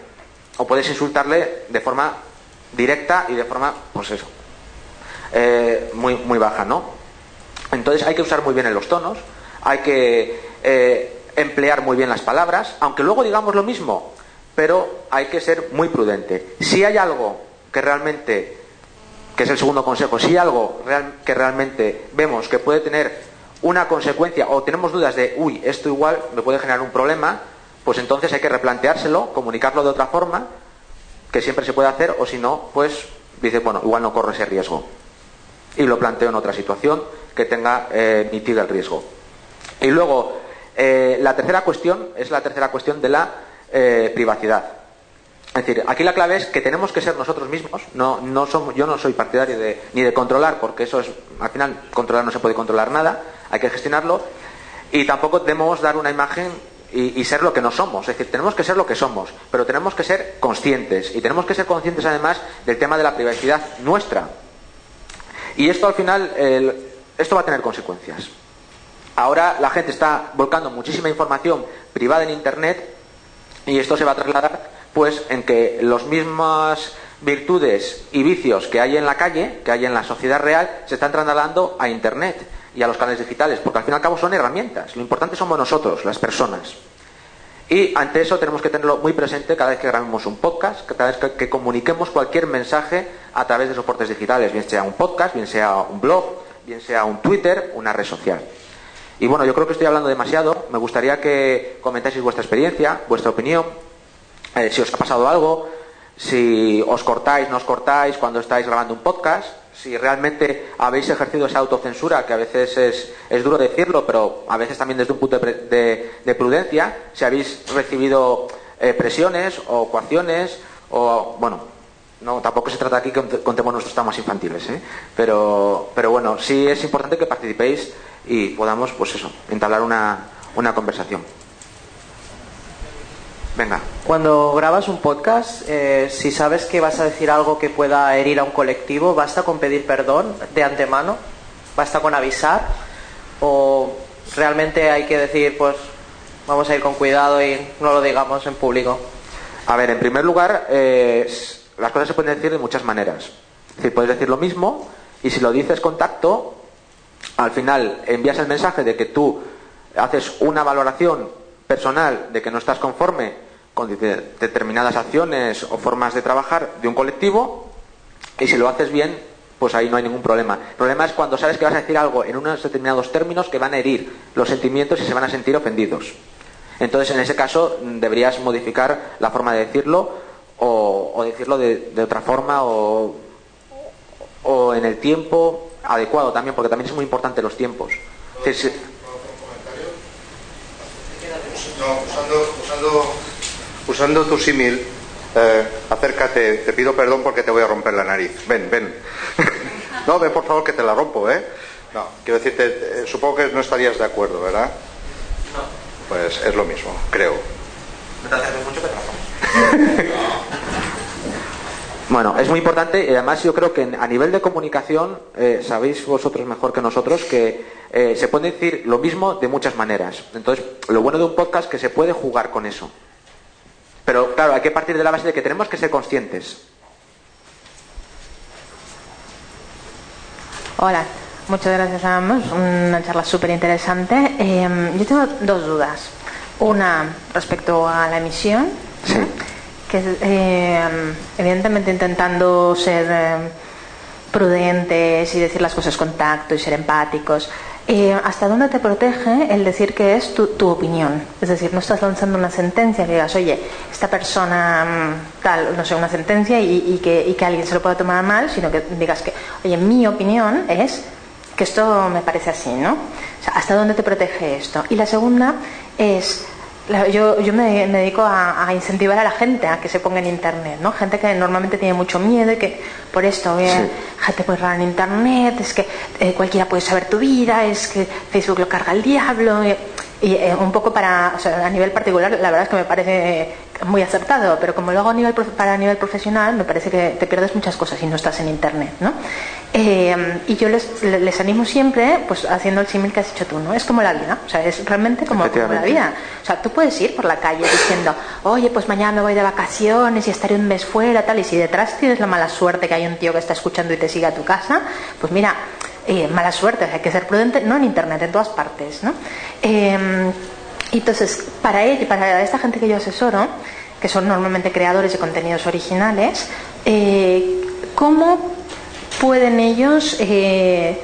o puedes insultarle de forma directa y de forma, pues eso, eh, muy, muy baja, ¿no? Entonces hay que usar muy bien en los tonos, hay que eh, emplear muy bien las palabras, aunque luego digamos lo mismo, pero hay que ser muy prudente. Si hay algo que realmente, que es el segundo consejo, si algo que realmente vemos que puede tener una consecuencia o tenemos dudas de, uy, esto igual me puede generar un problema, pues entonces hay que replanteárselo, comunicarlo de otra forma, que siempre se puede hacer, o si no, pues dice, bueno, igual no corre ese riesgo. Y lo planteo en otra situación que tenga, eh, mitiga el riesgo. Y luego, eh, la tercera cuestión es la tercera cuestión de la eh, privacidad. Es decir, aquí la clave es que tenemos que ser nosotros mismos. No, yo no soy partidario de, ni de controlar, porque eso es, al final, controlar no se puede controlar nada, hay que gestionarlo. Y tampoco debemos dar una imagen y, ser lo que no somos. Es decir, tenemos que ser lo que somos, pero tenemos que ser conscientes. Y tenemos que ser conscientes además del tema de la privacidad nuestra. Y esto al final, esto va a tener consecuencias. Ahora la gente está volcando muchísima información privada en Internet y esto se va a trasladar pues en que las mismas virtudes y vicios que hay en la calle, que hay en la sociedad real, se están trasladando a Internet y a los canales digitales, porque al fin y al cabo son herramientas. Lo importante somos nosotros, las personas. Y ante eso tenemos que tenerlo muy presente cada vez que grabemos un podcast, cada vez que, comuniquemos cualquier mensaje a través de soportes digitales, bien sea un podcast, bien sea un blog, bien sea un Twitter, una red social. Y bueno, yo creo que estoy hablando demasiado. Me gustaría que comentáis vuestra experiencia, vuestra opinión, eh, si os ha pasado algo, si os cortáis, no os cortáis cuando estáis grabando un podcast, si realmente habéis ejercido esa autocensura, que a veces es, duro decirlo, pero a veces también desde un punto de, prudencia, si habéis recibido eh, presiones o coacciones, o bueno, no, tampoco se trata aquí que contemos nuestros temas infantiles, ¿eh? pero, pero bueno, sí es importante que participéis y podamos, pues eso, entablar una conversación. Venga. Cuando grabas un podcast, eh, si sabes que vas a decir algo que pueda herir a un colectivo, ¿basta con pedir perdón de antemano? ¿Basta con avisar? ¿O realmente hay que decir, pues vamos a ir con cuidado y no lo digamos en público? A ver, en primer lugar, eh, las cosas se pueden decir de muchas maneras. Es decir, puedes decir lo mismo y si lo dices con tacto, al final envías el mensaje de que tú haces una valoración personal de que no estás conforme con determinadas acciones o formas de trabajar de un colectivo y si lo haces bien, pues ahí no hay ningún problema. El problema es cuando sabes que vas a decir algo en unos determinados términos que van a herir los sentimientos y se van a sentir ofendidos. Entonces, en ese caso, deberías modificar la forma de decirlo o, decirlo de, otra forma o, o, en el tiempo adecuado también, porque también es muy importante los tiempos. Usando usando tu símil, eh, acércate, te pido perdón porque te voy a romper la nariz. Ven, ven. no, ven por favor que te la rompo, ¿eh? No, quiero decirte, eh, supongo que no estarías de acuerdo, ¿verdad? No. Pues es lo mismo, creo. No te mucho que te Bueno, es muy importante y además yo creo que a nivel de comunicación eh, sabéis vosotros mejor que nosotros que eh, se puede decir lo mismo de muchas maneras. Entonces, lo bueno de un podcast es que se puede jugar con eso. Pero claro, hay que partir de la base de que tenemos que ser conscientes. Hola, muchas gracias a ambos. Una charla súper interesante. Em, yo tengo dos dudas. Una respecto a la emisión. Sí. Que eh, evidentemente intentando ser eh, prudentes y decir las cosas con tacto y ser empáticos. Eh, ¿Hasta dónde te protege el decir que es tu, opinión? Es decir, no estás lanzando una sentencia que digas, oye, esta persona mm, tal, no sé, una sentencia y, que, y que alguien se lo pueda tomar mal, sino que digas que, oye, mi opinión es que esto me parece así, ¿no? O sea, ¿hasta dónde te protege esto? Y la segunda es, yo, yo me, me, dedico a, a, incentivar a la gente a que se ponga en internet, ¿no? Gente que normalmente tiene mucho miedo y que por esto, eh, sí. gente puede rara en internet, es que eh, cualquiera puede saber tu vida, es que Facebook lo carga el diablo. Eh, y eh, un poco para, o sea, a nivel particular, la verdad es que me parece muy acertado, pero como lo hago a nivel, para nivel profesional, me parece que te pierdes muchas cosas si no estás en internet, ¿no? Eh, y yo les, les, animo siempre, pues haciendo el símil que has hecho tú, ¿no? Es como la vida, o sea, es realmente como, como, la vida. O sea, tú puedes ir por la calle diciendo, oye, pues mañana me voy de vacaciones y estaré un mes fuera, tal, y si detrás tienes la mala suerte que hay un tío que está escuchando y te sigue a tu casa, pues mira, eh, mala suerte, hay que ser prudente, no en internet, en todas partes, ¿no? Eh, entonces, para él, para esta gente que yo asesoro, que son normalmente creadores de contenidos originales, eh, ¿cómo pueden ellos eh,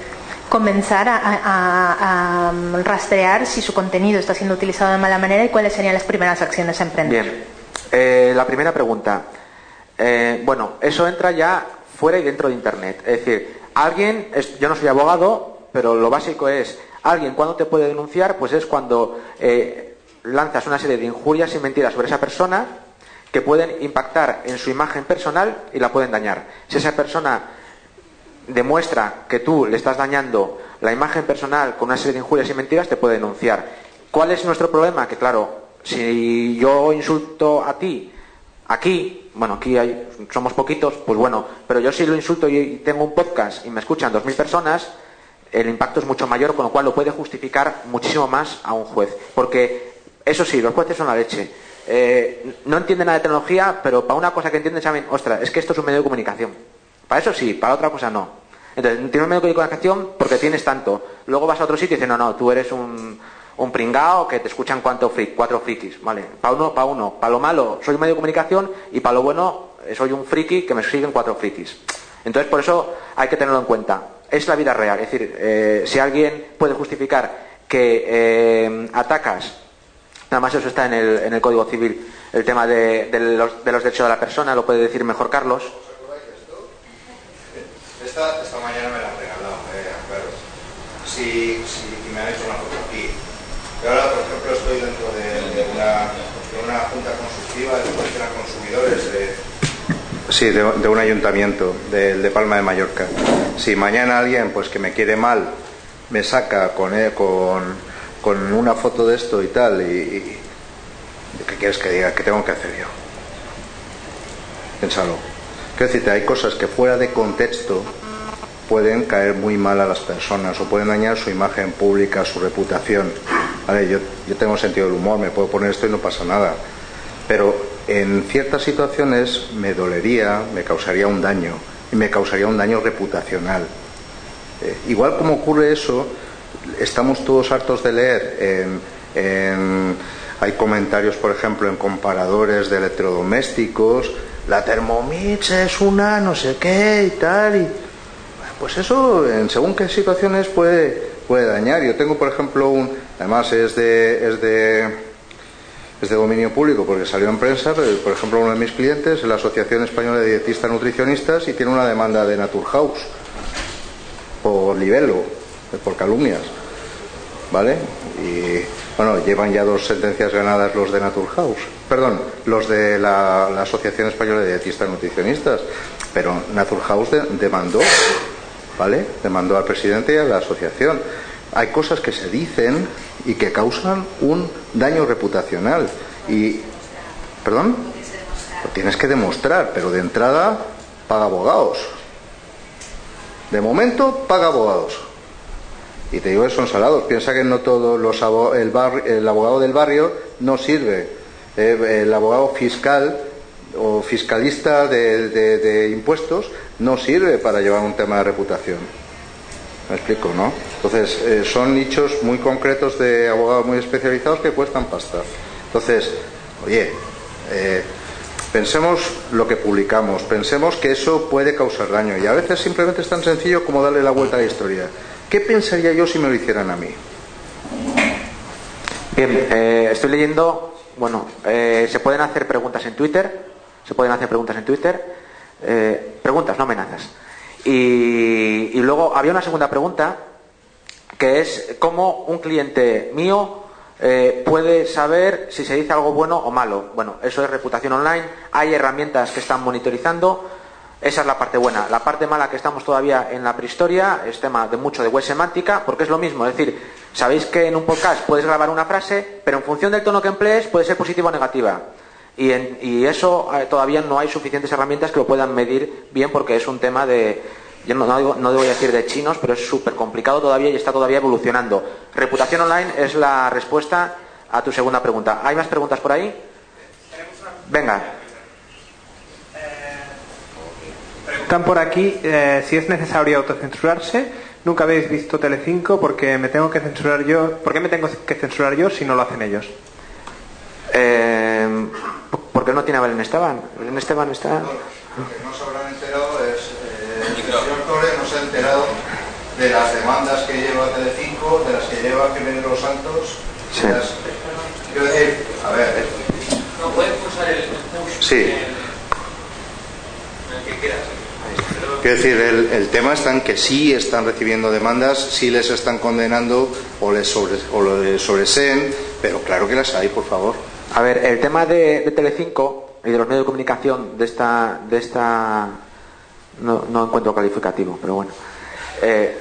comenzar a, a, rastrear si su contenido está siendo utilizado de mala manera y cuáles serían las primeras acciones a emprender? Bien, eh, la primera pregunta. Bueno, eso entra ya fuera y dentro de Internet. Es decir, alguien, yo no soy abogado, pero lo básico es, alguien cuando te puede denunciar, pues es cuando eh, lanzas una serie de injurias y mentiras sobre esa persona que pueden impactar en su imagen personal y la pueden dañar. Si esa persona demuestra que tú le estás dañando la imagen personal con una serie de injurias y mentiras, te puede denunciar. ¿Cuál es nuestro problema? Que claro, si yo insulto a ti aquí, bueno, aquí hay, somos poquitos, pues bueno, pero yo si lo insulto y tengo un podcast y me escuchan dos mil personas, el impacto es mucho mayor, con lo cual lo puede justificar muchísimo más a un juez. Porque, eso sí, los jueces son la leche. Eh, no entienden nada de tecnología, pero para una cosa que entienden saben, ostras, es que esto es un medio de comunicación. Para eso sí, para otra cosa no. Entonces, tienes un medio de comunicación porque tienes tanto. Luego vas a otro sitio y dices, no, no, tú eres un, un pringao que te escuchan cuatro, cuatro frikis. Vale, para uno, para uno. Para lo malo, soy un medio de comunicación y para lo bueno, soy un friki que me siguen cuatro frikis. Entonces, por eso hay que tenerlo en cuenta. Es la vida real. Es decir, eh, si alguien puede justificar que eh, atacas, nada más eso está en el, en el Código Civil, el tema de, de, los, de los derechos de la persona, lo puede decir mejor Carlos. Esta, esta mañana me la han regalado, eh. Si, si me han hecho una foto aquí. Ahora, por ejemplo, estoy dentro de, una, de una junta consultiva de protección a consumidores de, Sí, de, un ayuntamiento, de, de, Palma de Mallorca. Si mañana alguien pues que me quiere mal me saca con, eh, con, con una foto de esto y tal, y, ¿qué quieres que diga? ¿Qué tengo que hacer yo? Piénsalo. Quiero decirte, hay cosas que fuera de contexto pueden caer muy mal a las personas o pueden dañar su imagen pública, su reputación. Vale, yo, yo tengo sentido del humor, me puedo poner esto y no pasa nada. Pero en ciertas situaciones me dolería, me causaría un daño y me causaría un daño reputacional. Eh, igual como ocurre eso, estamos todos hartos de leer hay comentarios, por ejemplo, en comparadores de electrodomésticos, la Thermomix es una no sé qué y tal, pues eso en según qué situaciones puede, puede dañar. Yo tengo, por ejemplo, un, además es de, es de es de dominio público porque salió en prensa, por ejemplo uno de mis clientes es la Asociación Española de Dietistas Nutricionistas y tiene una demanda de Naturhaus por libelo, por calumnias, ¿vale? Y bueno, llevan ya dos sentencias ganadas los de Naturhaus, perdón, los de la, Asociación Española de Dietistas Nutricionistas, pero Naturhaus de, demandó, ¿vale? Demandó al presidente y a la asociación hay cosas que se dicen y que causan un daño reputacional. Y, ¿perdón? Lo tienes que demostrar, pero de entrada paga abogados. De momento paga abogados. Y te digo que son salados. Piensa que no todos los el, el abogado del barrio no sirve. Eh, el abogado fiscal o fiscalista de, impuestos no sirve para llevar un tema de reputación. ¿Me explico, no? Entonces, eh, son nichos muy concretos de abogados muy especializados que cuestan pasta. Entonces, oye, eh, pensemos lo que publicamos, pensemos que eso puede causar daño y a veces simplemente es tan sencillo como darle la vuelta a la historia. ¿Qué pensaría yo si me lo hicieran a mí? Bien, eh, estoy leyendo, bueno, se pueden hacer preguntas en Twitter, se pueden hacer preguntas en Twitter, preguntas, no amenazas. Y, y luego había una segunda pregunta que es cómo un cliente mío eh, puede saber si se dice algo bueno o malo. Bueno, eso es reputación online. Hay herramientas que están monitorizando. Esa es la parte buena. La parte mala que estamos todavía en la prehistoria es tema de mucho de web semántica, porque es lo mismo. Es decir, sabéis que en un podcast puedes grabar una frase, pero en función del tono que emplees puede ser positiva o negativa. Y, y eso eh, todavía no hay suficientes herramientas que lo puedan medir bien, porque es un tema de, yo no, no, voy a decir de chinos, pero es súper complicado todavía y está todavía evolucionando. Reputación online es la respuesta a tu segunda pregunta. ¿Hay más preguntas por ahí? Venga. Están por aquí eh, si es necesario autocensurarse. Nunca habéis visto Telecinco porque me tengo que censurar yo. ¿Por qué me tengo que censurar yo si no lo hacen ellos? Eh, ¿Por qué no tiene a Belén Esteban? Belén Esteban está. Porque no se habrán enterado es no se ha enterado de las demandas que lleva Telecinco, de las que lleva Jiménez Los Santos. Sí. Quiero decir, a ver. No, puedes pulsar el, push. Sí. El, que quieras. Quiero decir, el, el, tema está en que sí están recibiendo demandas, sí les están condenando o les, sobre, o les sobreseen, pero claro que las hay, por favor. A ver, el tema de, de Telecinco y de los medios de comunicación de esta, de esta no, no encuentro calificativo, pero bueno. Eh,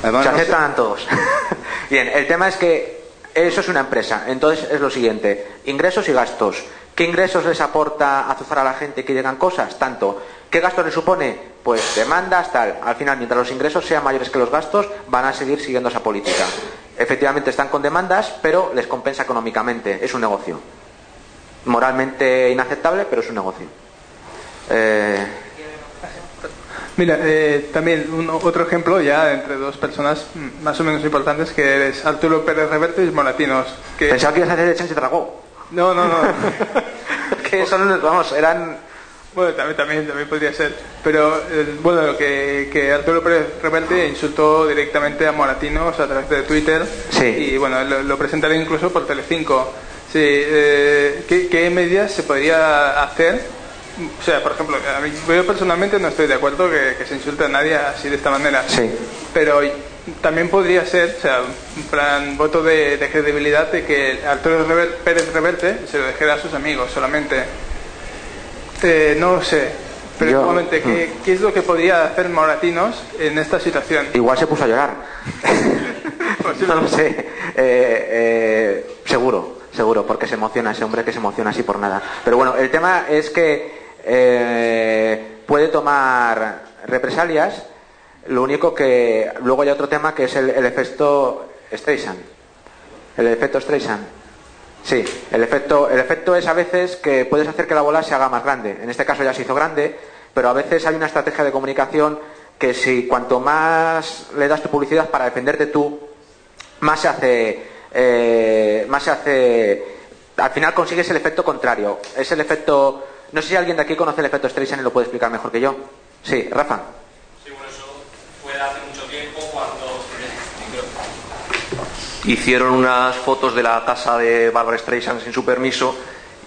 se aceptan todos. Bien, el tema es que eso es una empresa. Entonces es lo siguiente: ingresos y gastos. ¿Qué ingresos les aporta azuzar a la gente que llegan cosas? Tanto. ¿Qué gastos le supone? Pues demandas, tal. Al final, mientras los ingresos sean mayores que los gastos, van a seguir siguiendo esa política. Efectivamente están con demandas, pero les compensa económicamente. Es un negocio moralmente inaceptable, pero es un negocio. Eh, Mira, eh, también otro ejemplo ya entre dos personas más o menos importantes que es Arturo Pérez Reverte y Moratinos. Que... Pensaba que ibas a hacer de se tragó. No, no, no. que son, vamos, eran... Bueno, también, también, también podría ser. Pero, eh, bueno, que, que, Arturo Pérez Reverte insultó directamente a Moratinos a través de Twitter. Sí. Y, bueno, lo, lo presentaré incluso por Telecinco. Sí, eh, ¿qué, medidas se podría hacer? O sea, por ejemplo, yo personalmente no estoy de acuerdo que, se insulte a nadie así de esta manera. Sí. Pero también podría ser, o sea, un plan voto de, credibilidad de que Arturo Pérez Reverte se lo dejara a sus amigos solamente. Eh, no sé, pero igualmente, ¿qué, mm. ¿qué, es lo que podría hacer Moratinos en esta situación? Igual se puso a llorar. no lo sé. Eh, eh, seguro seguro, porque se emociona ese hombre que se emociona así por nada. Pero bueno, el tema es que eh, puede tomar represalias, lo único que luego hay otro tema que es el, efecto Streisand. El efecto Streisand. Sí, el efecto, el efecto es a veces que puedes hacer que la bola se haga más grande. En este caso ya se hizo grande, pero a veces hay una estrategia de comunicación que si cuanto más le das tu publicidad para defenderte tú, más se hace eh, más se hace. Al final consigues el efecto contrario. Es el efecto. No sé si alguien de aquí conoce el efecto Streisand y lo puede explicar mejor que yo. Sí, Rafa. Sí, bueno, eso fue hace mucho tiempo cuando hicieron unas fotos de la casa de Barbara Streisand sin su permiso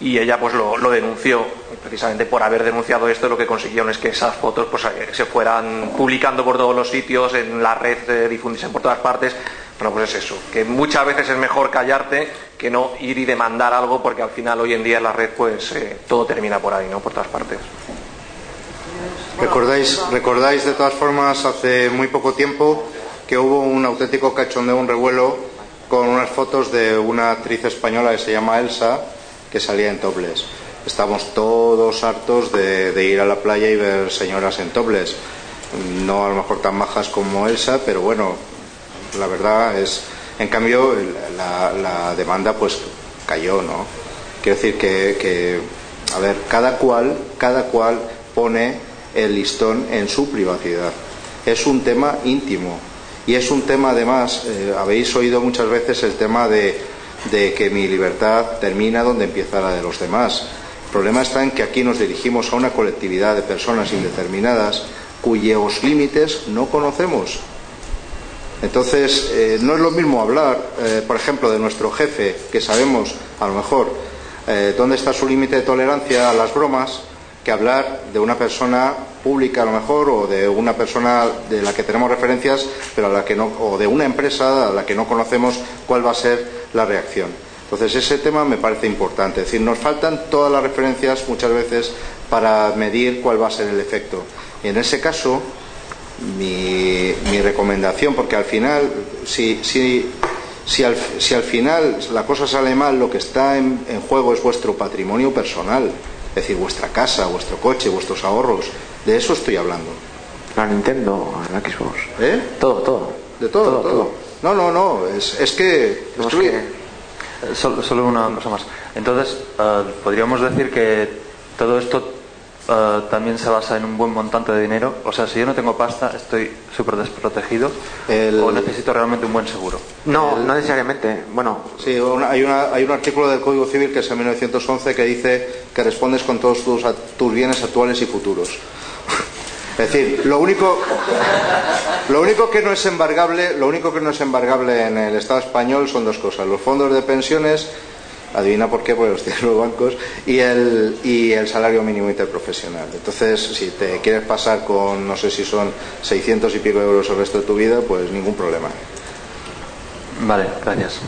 y ella pues lo, denunció precisamente por haber denunciado esto lo que consiguieron es que esas fotos pues eh, se fueran publicando por todos los sitios en la red eh, difundiesen por todas partes bueno, pues es eso, que muchas veces es mejor callarte que no ir y demandar algo porque al final hoy en día en la red pues eh, todo termina por ahí, ¿no? Por todas partes. ¿Recordáis, recordáis de todas formas hace muy poco tiempo que hubo un auténtico cachondeo, un revuelo con unas fotos de una actriz española que se llama Elsa que salía en topless. estamos todos hartos de, ir a la playa y ver señoras en tobles. No a lo mejor tan majas como Elsa, pero bueno, la verdad es, en cambio, la, la demanda pues cayó, ¿no? Quiero decir que, que, a ver, cada cual, cada cual pone el listón en su privacidad. Es un tema íntimo y es un tema además, eh, habéis oído muchas veces el tema de, que mi libertad termina donde empieza la de los demás. El problema está en que aquí nos dirigimos a una colectividad de personas indeterminadas cuyos límites no conocemos. Entonces, eh, no es lo mismo hablar, eh, por ejemplo, de nuestro jefe, que sabemos, a lo mejor, dónde está su límite de tolerancia a las bromas, que hablar de una persona pública, a lo mejor, o de una persona de la que tenemos referencias, pero a la que no, o de una empresa a la que no conocemos cuál va a ser la reacción. Entonces, ese tema me parece importante. Es decir, nos faltan todas las referencias muchas veces para medir cuál va a ser el efecto. En ese caso, mi, recomendación, porque al final, si, si, si, al, si, al, final la cosa sale mal, lo que está en, juego es vuestro patrimonio personal, es decir, vuestra casa, vuestro coche, vuestros ahorros. De eso estoy hablando. La Nintendo, la Xbox. ¿Eh? Todo, todo. De todo, todo. todo. todo. No, no, no, es, es que... Estoy... que eh, solo, solo, una cosa más. Entonces, uh, podríamos decir que todo esto Uh, también se basa en un buen montante de dinero. O sea, si yo no tengo pasta, estoy súper desprotegido el... o necesito realmente un buen seguro. No, el... no necesariamente. Bueno, sí, una, hay, una, hay, un artículo del Código Civil que es en 1911 que dice que respondes con todos tus, tus bienes actuales y futuros. Es decir, lo único, lo único que no es embargable, lo único que no es embargable en el Estado español son dos cosas: los fondos de pensiones adivina por qué, porque los tienen los bancos, y el, y el salario mínimo interprofesional. Entonces, si te quieres pasar con, no sé si son 600 y pico euros el resto de tu vida, pues ningún problema. Vale, gracias.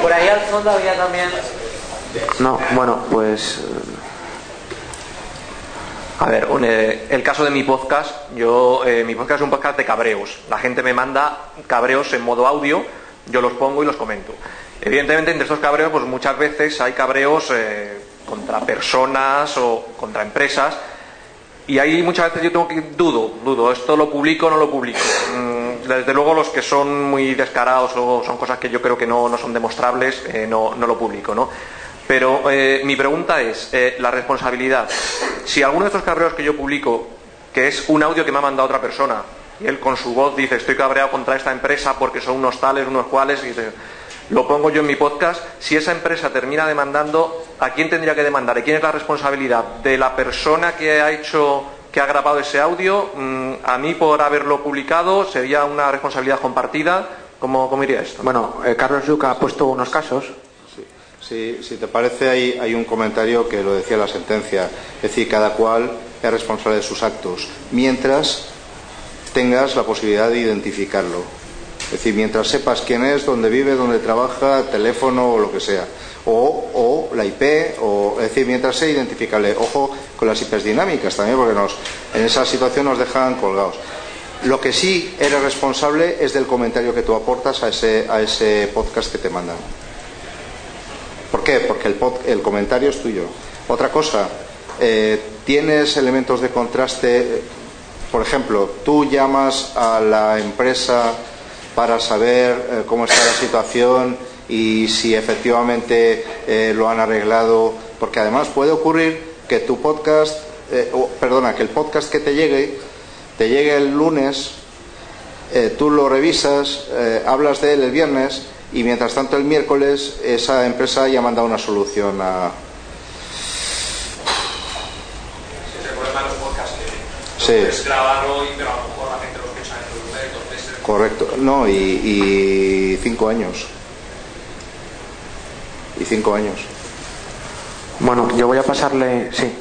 Por ahí al fondo había también... No, bueno, pues... A ver, un, eh, el caso de mi podcast, yo, eh, mi podcast es un podcast de cabreos. La gente me manda cabreos en modo audio, yo los pongo y los comento. Evidentemente, entre estos cabreos, pues muchas veces hay cabreos eh, contra personas o contra empresas. Y ahí muchas veces yo tengo que dudo, dudo, esto lo publico o no lo publico. Mm, desde luego los que son muy descarados o son cosas que yo creo que no, no son demostrables, eh, no, no, lo publico, ¿no? Pero eh, mi pregunta es, la responsabilidad. Si alguno de estos cabreos que yo publico, que es un audio que me ha mandado otra persona, y él con su voz dice, estoy cabreado contra esta empresa porque son unos tales, unos cuales, y dice, lo pongo yo en mi podcast, si esa empresa termina demandando, ¿a quién tendría que demandar? ¿Y quién es la responsabilidad? ¿De la persona que ha hecho, que ha grabado ese audio? Mm, ¿A mí por haberlo publicado? ¿Sería una responsabilidad compartida? ¿Cómo, cómo iría esto? Bueno, eh, Carlos Yuca ha puesto unos casos. Sí, sí, si te parece, hay, hay un comentario que lo decía la sentencia. Es decir, cada cual es responsable de sus actos, mientras tengas la posibilidad de identificarlo. Es decir, mientras sepas quién es, dónde vive, dónde trabaja, teléfono o lo que sea. O, o la IP, o, es decir, mientras sea identificable. Ojo con las IPs dinámicas también, porque nos, en esa situación nos dejan colgados. Lo que sí eres responsable es del comentario que tú aportas a ese, a ese podcast que te mandan. ¿Por qué? Porque el, el comentario es tuyo. Otra cosa, eh, tienes elementos de contraste. Por ejemplo, tú llamas a la empresa para saber eh, cómo está la situación y si efectivamente eh, lo han arreglado, porque además puede ocurrir que tu podcast, eh, perdona, que el podcast que te llegue, te llegue el lunes, tú lo revisas, hablas de él el viernes y mientras tanto el miércoles esa empresa ya manda una solución a... Sí. Puedes grabarlo y pero a lo mejor la gente lo escucha dentro de un mes, entonces... Correcto, no, y, y, cinco años. Y cinco años. Bueno, yo voy a pasarle, sí.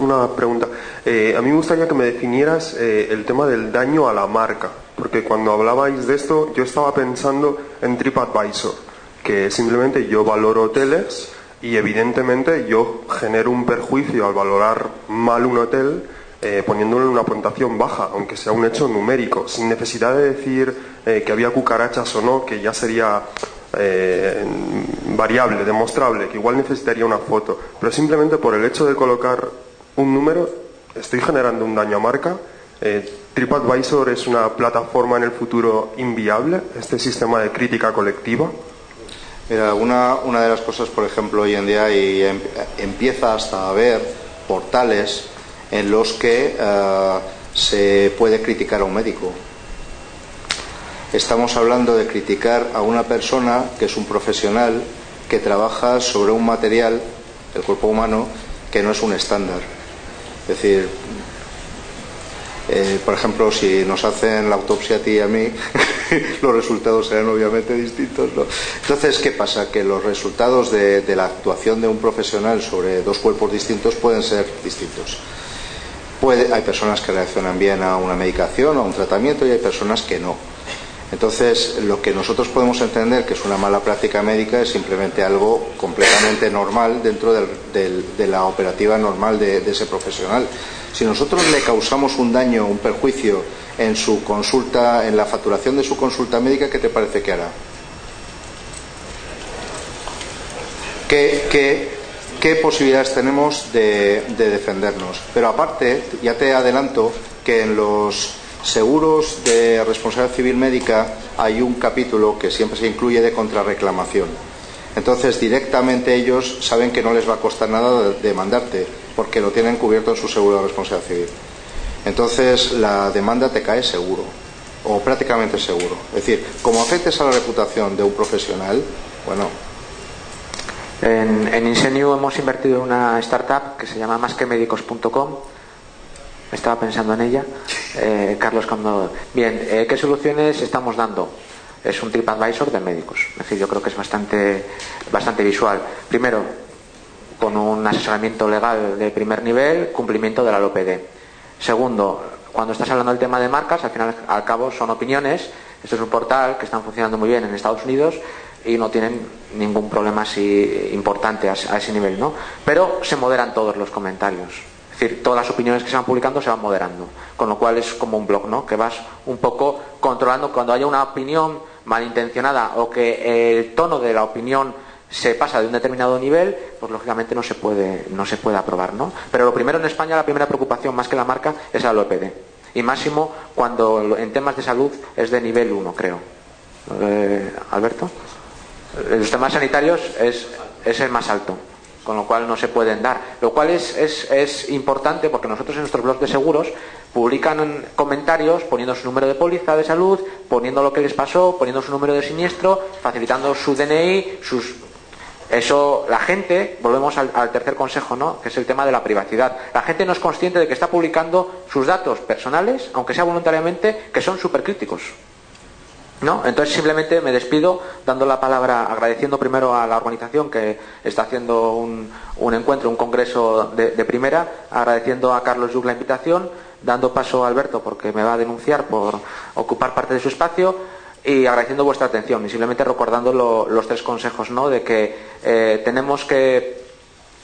Una pregunta. Eh, a mí me gustaría que me definieras eh, el tema del daño a la marca, porque cuando hablabais de esto yo estaba pensando en TripAdvisor, que simplemente yo valoro hoteles y evidentemente yo genero un perjuicio al valorar mal un hotel eh, poniéndole una puntuación baja, aunque sea un hecho numérico, sin necesidad de decir eh, que había cucarachas o no, que ya sería eh, variable, demostrable, que igual necesitaría una foto, pero simplemente por el hecho de colocar un número estoy generando un daño a marca. TripAdvisor es una plataforma en el futuro inviable, este sistema de crítica colectiva. Mira, una, una de las cosas, por ejemplo, hoy en día y em, empieza hasta a haber portales en los que eh, se puede criticar a un médico. Estamos hablando de criticar a una persona que es un profesional que trabaja sobre un material, el cuerpo humano, que no es un estándar. Es decir, eh, por ejemplo, si nos hacen la autopsia a ti y a mí, los resultados serán obviamente distintos. Entonces, ¿qué pasa? Que los resultados de la actuación de un profesional sobre dos cuerpos distintos pueden ser distintos. Hay personas que reaccionan bien a una medicación o a un tratamiento y hay personas que no. Entonces, lo que nosotros podemos entender que es una mala práctica médica es simplemente algo completamente normal dentro de la operativa normal de, ese profesional. Si nosotros le causamos un daño, un perjuicio en su consulta, en la facturación de su consulta médica, ¿qué te parece que hará? ¿Qué, qué- qué posibilidades tenemos de, de defendernos? Pero aparte, ya te adelanto que en los seguros de responsabilidad civil médica hay un capítulo que siempre se incluye de contrarreclamación. Entonces, directamente ellos saben que no les va a costar nada de- demandarte, porque lo tienen cubierto en su seguro de responsabilidad civil. Entonces, la demanda te cae seguro, o prácticamente seguro. Es decir, como afectes a la reputación de un profesional, bueno, En, en hemos invertido en una startup que se llama masquemedicos.com. Estaba pensando en ella. Eh, Carlos, cuando. Bien, eh, ¿qué soluciones estamos dando? Es un TripAdvisor de médicos. Es decir, yo creo que es bastante, bastante visual. Primero, con un asesoramiento legal de primer nivel, cumplimiento de la LOPD. Segundo, cuando estás hablando del tema de marcas, al final al cabo son opiniones. Esto es un portal que están funcionando muy bien en Estados Unidos y no tienen ningún problema así importante a, ese nivel, ¿no? Pero se moderan todos los comentarios. Es decir, todas las opiniones que se van publicando se van moderando. Con lo cual es como un blog, ¿no? Que vas un poco controlando cuando haya una opinión malintencionada o que el tono de la opinión se pasa de un determinado nivel, pues lógicamente no se puede, no se puede aprobar, ¿no? Pero lo primero en España, la primera preocupación más que la marca es la OPD. Y máximo cuando en temas de salud es de nivel 1, creo. Eh, Alberto. En los temas sanitarios es, es el más alto, con lo cual no se pueden dar. Lo cual es, es, es importante porque nosotros en nuestros blogs de seguros publican comentarios poniendo su número de póliza de salud, poniendo lo que les pasó, poniendo su número de siniestro, facilitando su DNI, sus eso, la gente, volvemos al, tercer consejo, ¿no? Que es el tema de la privacidad. La gente no es consciente de que está publicando sus datos personales, aunque sea voluntariamente, que son súper críticos. ¿No? Entonces simplemente me despido dando la palabra, agradeciendo primero a la organización que está haciendo un, un encuentro, un congreso de, primera, agradeciendo a Carlos Yug la invitación, dando paso a Alberto porque me va a denunciar por ocupar parte de su espacio y agradeciendo vuestra atención y simplemente recordando lo- los tres consejos, ¿no? De que eh, tenemos que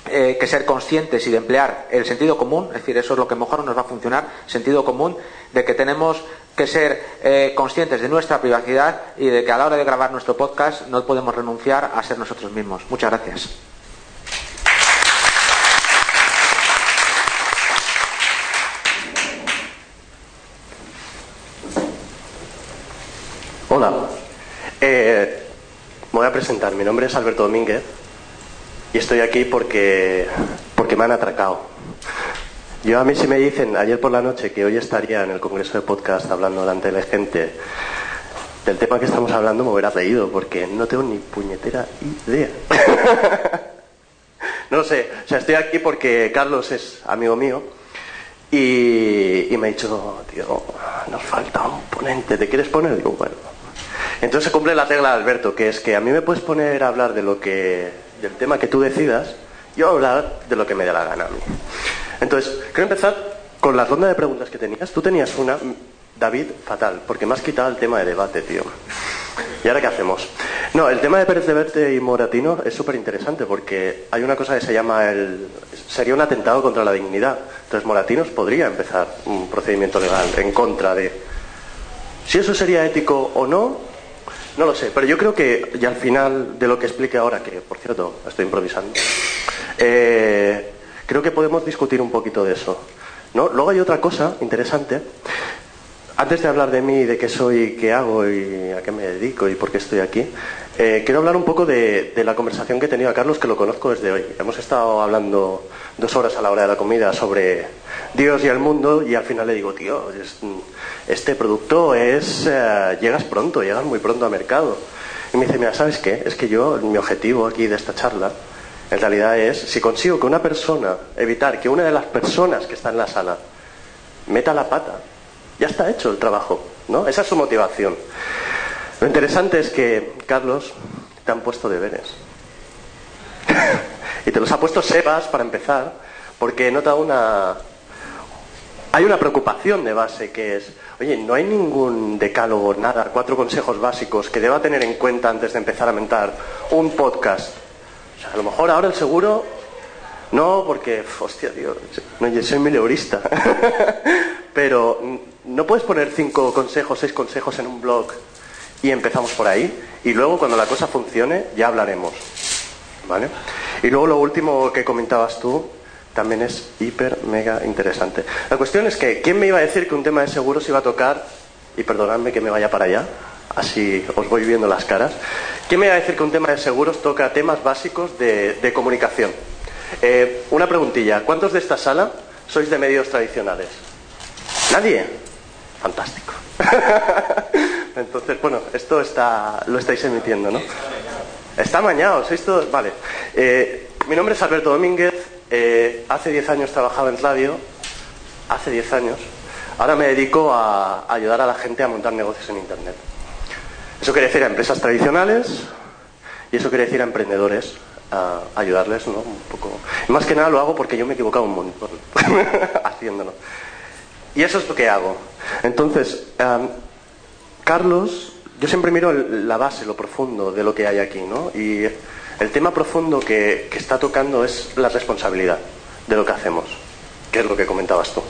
eh, que ser conscientes y de emplear el sentido común, es decir, eso es lo que mejor nos va a funcionar, sentido común, de que tenemos que ser eh, conscientes de nuestra privacidad y de que a la hora de grabar nuestro podcast no podemos renunciar a ser nosotros mismos. Muchas gracias. Hola, Eh, voy a presentar. Mi nombre es Alberto Domínguez y estoy aquí porque, porque me han atracado. Yo a mí si me dicen ayer por la noche que hoy estaría en el Congreso de Podcast hablando delante de gente del tema que estamos hablando, me hubiera reído porque no tengo ni puñetera idea. no sé, o sea, estoy aquí porque Carlos es amigo mío y, y me ha dicho, tío, nos falta un ponente, ¿te quieres poner? Digo, bueno. Entonces se cumple la regla de Alberto, que es que a mí me puedes poner a hablar de lo que, del tema que tú decidas, yo hablar de lo que me dé la gana a mí. Entonces, quiero empezar con la ronda de preguntas que tenías. Tú tenías una, David, fatal, porque me has quitado el tema de debate, tío. ¿Y ahora qué hacemos? No, el tema de Pérez de Verte y Moratino es súper interesante porque hay una cosa que se llama el... sería un atentado contra la dignidad. Entonces Moratinos podría empezar un procedimiento legal en contra de... Si eso sería ético o no, No lo sé, pero yo creo que, y al final de lo que explique ahora, que por cierto estoy improvisando, eh, creo que podemos discutir un poquito de eso. ¿no? Luego hay otra cosa interesante. Antes de hablar de mí, de qué soy, qué hago y a qué me dedico y por qué estoy aquí, eh, quiero hablar un poco de, la conversación que he tenido a Carlos, que lo conozco desde hoy. Hemos estado hablando dos horas a la hora de la comida sobre Dios y el mundo y al final le digo, tío, es- este producto es, eh, llegas pronto, llegas muy pronto al mercado. Y me dice, mira, ¿sabes qué? Es que yo, mi objetivo aquí de esta charla, en realidad es, si consigo que una persona, evitar que una de las personas que está en la sala meta la pata, ya está hecho el trabajo, ¿no? Esa es su motivación. Lo interesante es que, Carlos, te han puesto deberes. y te los ha puesto Sebas para empezar, porque he notado una... Hay una preocupación de base que es, oye, no hay ningún decálogo, nada, cuatro consejos básicos que deba tener en cuenta antes de empezar a mentar un podcast. O sea, a lo mejor ahora el seguro, no, porque, hostia, tío, no, yo soy mileurista. Pero mm, no puedes poner cinco consejos, seis consejos en un blog y empezamos por ahí. Y luego cuando la cosa funcione ya hablaremos. ¿Vale? Y luego lo último que comentabas tú también es hiper, mega interesante. La cuestión es que, ¿quién me iba a decir que un tema de seguros iba a tocar, y perdonadme que me vaya para allá, así os voy viendo las caras, ¿quién me iba a decir que un tema de seguros toca temas básicos de, comunicación? Eh, una preguntilla, ¿cuántos de esta sala sois de medios tradicionales? ¿Nadie? Fantástico. Entonces, bueno, esto está, lo estáis emitiendo, ¿no? Está amañado, ¿sois todos? Vale. Eh, mi nombre es Alberto Domínguez, eh, hace 10 años trabajaba en radio, hace 10 años. Ahora me dedico a ayudar a la gente a montar negocios en Internet. Eso quiere decir a empresas tradicionales y eso quiere decir a emprendedores, ayudarles, ¿no? Un poco. Más que nada lo hago porque yo me he equivocado un montón haciéndolo. Y eso es lo que hago. Entonces, Carlos, yo siempre miro la base, lo profundo de lo que hay aquí, ¿no? Y el tema profundo que, que está tocando es la responsabilidad de lo que hacemos, que es lo que comentabas tú,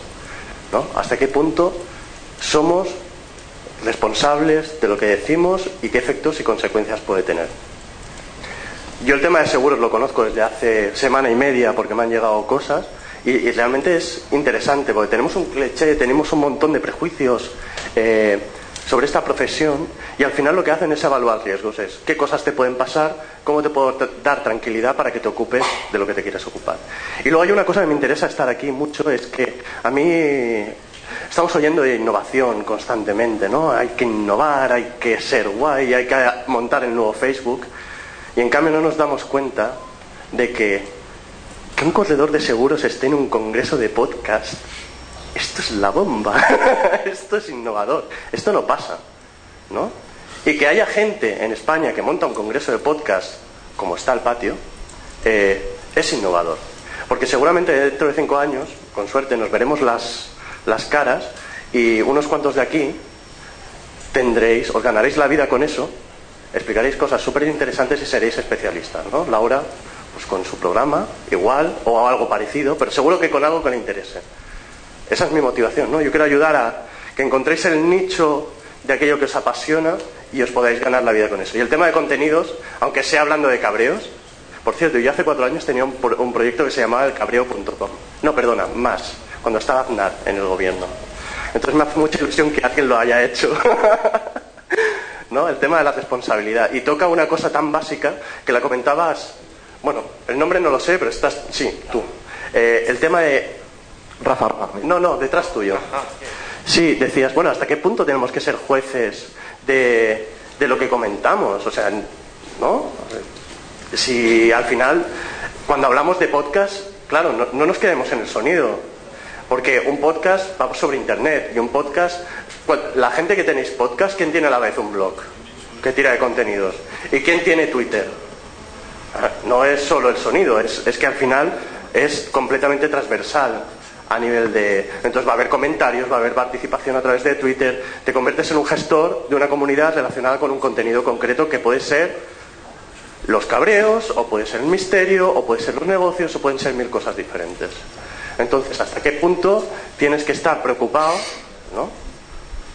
¿no? ¿Hasta qué punto somos responsables de lo que decimos y qué efectos y consecuencias puede tener? Yo el tema de seguros lo conozco desde hace semana y media porque me han llegado cosas y, realmente es interesante porque tenemos un cliché, tenemos un montón de prejuicios eh, sobre esta profesión y al final lo que hacen es evaluar riesgos, es qué cosas te pueden pasar, cómo te puedo dar tranquilidad para que te ocupes de lo que te quieres ocupar. Y luego hay una cosa que me interesa estar aquí mucho, es que a mí estamos oyendo de innovación constantemente, ¿no? Hay que innovar, hay que ser guay, hay que montar el nuevo Facebook. Y en cambio no nos damos cuenta de que, que un corredor de seguros esté en un congreso de podcast. Esto es la bomba. esto es innovador. Esto no pasa. ¿No? Y que haya gente en España que monta un congreso de podcast, como está el patio, eh, es innovador. Porque seguramente dentro de cinco años, con suerte, nos veremos las, las caras y unos cuantos de aquí tendréis, os ganaréis la vida con eso, explicaréis cosas súper interesantes y seréis especialistas, ¿no? Laura, pues con su programa, igual, o algo parecido, pero seguro que con algo que le interese. Esa es mi motivación, ¿no? Yo quiero ayudar a que encontréis el nicho de aquello que os apasiona y os podáis ganar la vida con eso. Y el tema de contenidos, aunque sea hablando de cabreos, por cierto, yo hace cuatro años tenía un, pro- un proyecto que se llamaba elcabreo.com. No, perdona, más, cuando estaba Aznar en el gobierno. Entonces me hace mucha ilusión que alguien lo haya hecho. ¿No? El tema de la responsabilidad. Y toca una cosa tan básica que la comentabas, bueno, el nombre no lo sé, pero estás, sí, tú. Eh, el tema de... Rafa, Rafa. No, no, detrás tuyo. Sí, decías, bueno, ¿hasta qué punto tenemos que ser jueces de, de lo que comentamos? O sea, ¿no? Si al final, cuando hablamos de podcast, claro, no, no nos quedemos en el sonido, porque un podcast va sobre Internet y un podcast, la gente que tenéis podcast, ¿quién tiene a la vez un blog que tira de contenidos? ¿Y quién tiene Twitter? Ah, No es solo el sonido, es, es que al final es completamente transversal a nivel de... Entonces va a haber comentarios, va a haber participación a través de Twitter, te conviertes en un gestor de una comunidad relacionada con un contenido concreto que puede ser los cabreos, o puede ser el misterio, o puede ser los negocios, o pueden ser mil cosas diferentes. Entonces, ¿hasta qué punto tienes que estar preocupado, ¿no?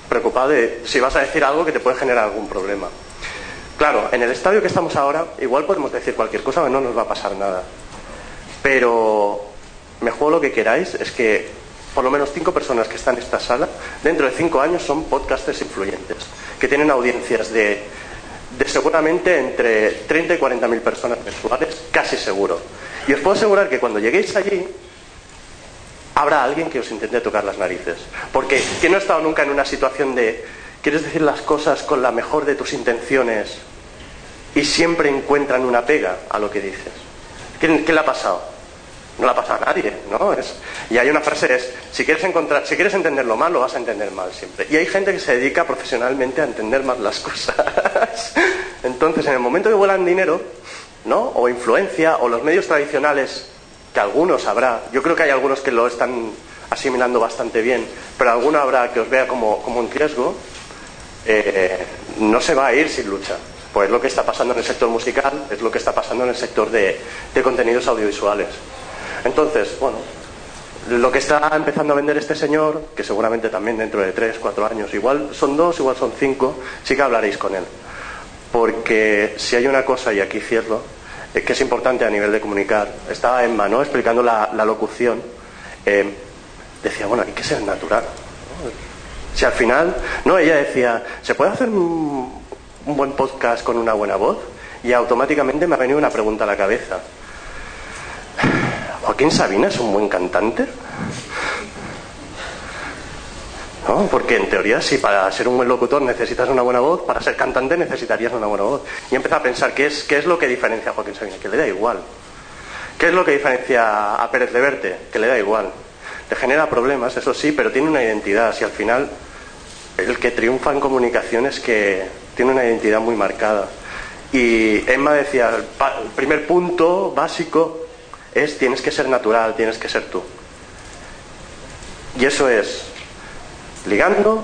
Preocupado de si vas a decir algo que te puede generar algún problema. Claro, en el estadio que estamos ahora, igual podemos decir cualquier cosa que no nos va a pasar nada. Pero me juego lo que queráis, es que por lo menos cinco personas que están en esta sala, dentro de cinco años son podcasters influyentes, que tienen audiencias de, de seguramente entre 30 y 40 mil personas mensuales, casi seguro. Y os puedo asegurar que cuando lleguéis allí, habrá alguien que os intente tocar las narices. Porque quien no ha estado nunca en una situación de quieres decir las cosas con la mejor de tus intenciones y siempre encuentran una pega a lo que dices. ¿Qué, le ha pasado? No le ha pasado a nadie, ¿no? Es, y hay una frase es, si quieres encontrar, si quieres entenderlo mal, lo vas a entender mal siempre. Y hay gente que se dedica profesionalmente a entender mal las cosas. Entonces, en el momento que vuelan dinero, ¿no? O influencia, o los medios tradicionales, que algunos habrá, yo creo que hay algunos que lo están asimilando bastante bien, pero alguno habrá que os vea como, como un riesgo, eh, no se va a ir sin lucha. Pues lo que está pasando en el sector musical, es lo que está pasando en el sector de, contenidos audiovisuales. Entonces, bueno, lo que está empezando a vender este señor, que seguramente también dentro de tres, cuatro años, igual son dos, igual son cinco, sí que hablaréis con él. Porque si hay una cosa, y aquí cierro, es que es importante a nivel de comunicar, estaba Emma ¿no? explicando la, locución, eh, decía, bueno, hay que ser natural. Si al final, no, ella decía, ¿se puede hacer un, buen podcast con una buena voz? Y automáticamente me ha venido una pregunta a la cabeza. ¿Joaquín Sabina es un buen cantante? ¿No? Porque en teoría, si para ser un buen locutor necesitas una buena voz, para ser cantante necesitarías una buena voz. Y empecé a pensar, ¿qué es, qué es lo que diferencia a Joaquín Sabina? Que le da igual. ¿Qué es lo que diferencia a Pérez Leverte? Que le da igual. Le genera problemas, eso sí, pero tiene una identidad. Si al final el que triunfa en comunicación es que tiene una identidad muy marcada. Y Emma decía, el primer punto básico es tienes que ser natural, tienes que ser tú. Y eso es ligando,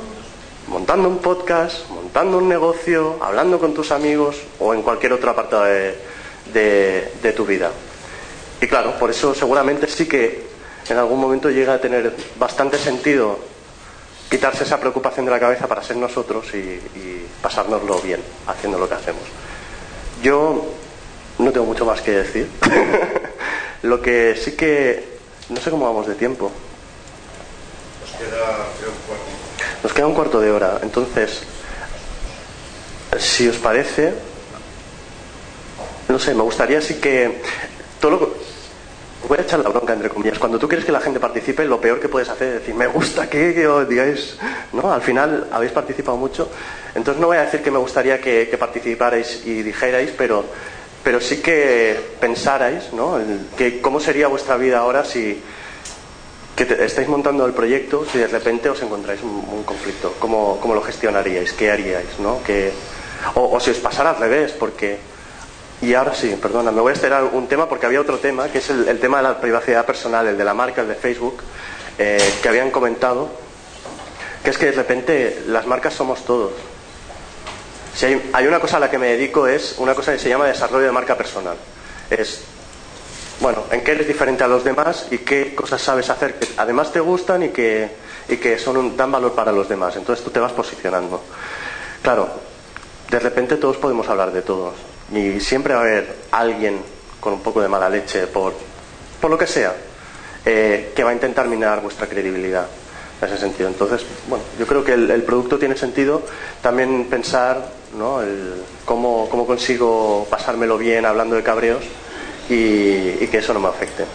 montando un podcast, montando un negocio, hablando con tus amigos o en cualquier otra parte de, de tu vida. Y claro, por eso seguramente sí que en algún momento llega a tener bastante sentido quitarse esa preocupación de la cabeza para ser nosotros y, pasárnoslo bien haciendo lo que hacemos. Yo no tengo mucho más que decir. lo que sí que... No sé cómo vamos de tiempo. Nos queda, cuarto. Nos queda un cuarto de hora. Entonces, si os parece, no sé, me gustaría sí que todo lo, voy a echar la bronca entre comillas. Cuando tú quieres que la gente participe, lo peor que puedes hacer es decir, me gusta que, os digáis, ¿no? Al final habéis participado mucho. Entonces no voy a decir que me gustaría que, participarais y dijerais, pero, pero sí que pensarais, ¿no? que cómo sería vuestra vida ahora si estáis montando el proyecto, si de repente os encontráis un, conflicto, ¿cómo, ¿cómo, lo gestionaríais? ¿Qué haríais? ¿no? Que, o, si os pasara al revés, porque y ahora sí, perdona, me voy a esperar un tema porque había otro tema, que es el, tema de la privacidad personal, el de la marca, el de Facebook, eh, que habían comentado, que es que de repente las marcas somos todos. Si hay, una cosa a la que me dedico es una cosa que se llama desarrollo de marca personal. Es, bueno, en qué eres diferente a los demás y qué cosas sabes hacer que además te gustan y que, y que son un, dan valor para los demás. Entonces tú te vas posicionando. Claro, de repente todos podemos hablar de todos y siempre va a haber alguien con un poco de mala leche por, por lo que sea eh, que va a intentar minar vuestra credibilidad en ese sentido. Entonces, bueno, yo creo que el, producto tiene sentido también pensar ¿no? cómo, cómo, consigo pasármelo bien hablando de cabreos y, que eso no me afecte.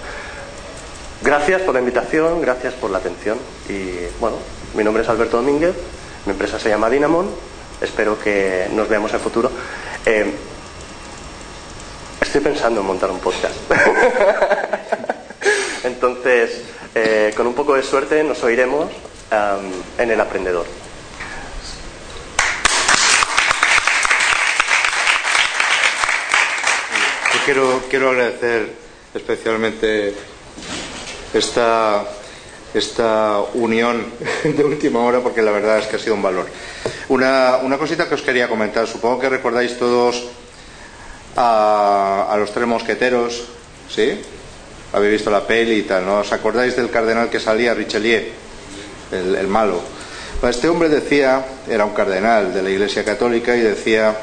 Gracias por la invitación, gracias por la atención y bueno, mi nombre es Alberto Domínguez, mi empresa se llama Dinamon, espero que nos veamos en el futuro. Eh, Estoy pensando en montar un podcast. Entonces, eh, con un poco de suerte nos oiremos en El Aprendedor. Quiero, quiero agradecer especialmente esta, esta unión de última hora porque la verdad es que ha sido un valor. Una, una cosita que os quería comentar. Supongo que recordáis todos a, los tres mosqueteros, ¿sí? Habéis visto la peli y tal, ¿no? ¿Os acordáis del cardenal que salía, Richelieu, el, malo? Pues este hombre decía, era un cardenal de la Iglesia Católica y decía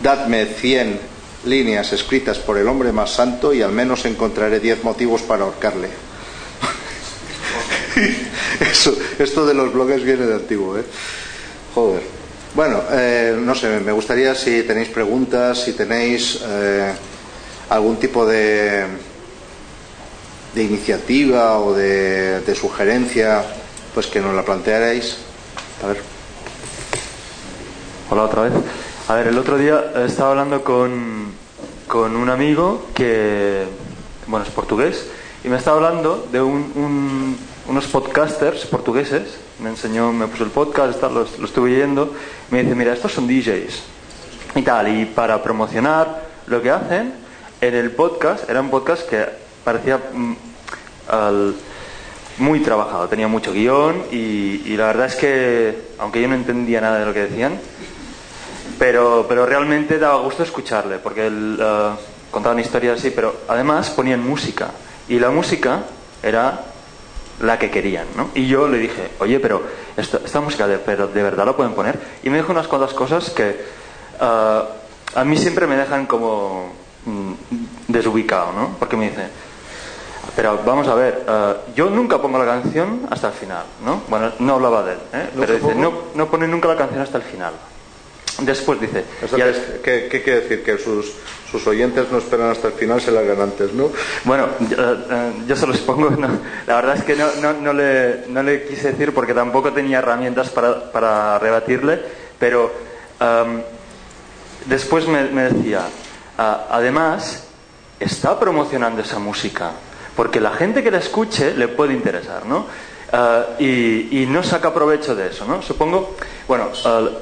dadme 100 líneas escritas por el hombre más santo y al menos encontraré 10 motivos para ahorcarle. Esto de los blogs viene de antiguo, ¿eh? Joder. Bueno, eh, no sé, me gustaría si tenéis preguntas, si tenéis eh, algún tipo de, de iniciativa o de, de sugerencia, pues que nos la plantearais. A ver. Hola otra vez. A ver, el otro día estaba hablando con, con un amigo que, bueno, es portugués, y me estaba hablando de un, un- unos podcasters portugueses. Me enseñó, me puso el podcast, lo, estuve yendo. Me dice, mira, estos son DJs y tal, y para promocionar lo que hacen, en el podcast, era un podcast que parecía mm, muy trabajado, tenía mucho guion y la verdad es que, aunque yo no entendía nada de lo que decían, pero, pero realmente daba gusto escucharle, porque él eh, contaban historias así, pero además ponían música. Y la música era la que querían, ¿no? Y yo le dije, oye, pero esta, esta música de, pero de verdad la pueden poner. Y me dijo unas cuantas cosas que eh, a mí siempre me dejan como mm, desubicado, ¿no? Porque me dice, pero vamos a ver, eh, yo nunca pongo la canción hasta el final, ¿no? Bueno, no hablaba de él, ¿eh? ¿No pero dice, no, no pone nunca la canción hasta el final. Después dice, ¿qué, qué quiere decir? Que sus, sus oyentes no esperan hasta el final, se largan antes, ¿no? Bueno, yo, eh, yo se los pongo, no, la verdad es que no, no, no le, no le quise decir porque tampoco tenía herramientas para, para rebatirle, pero am, después me, me decía, "Ah, además, está promocionando esa música, porque la gente que la escuche le puede interesar, ¿no? Ah, y, no saca provecho de eso, ¿no? Supongo, bueno,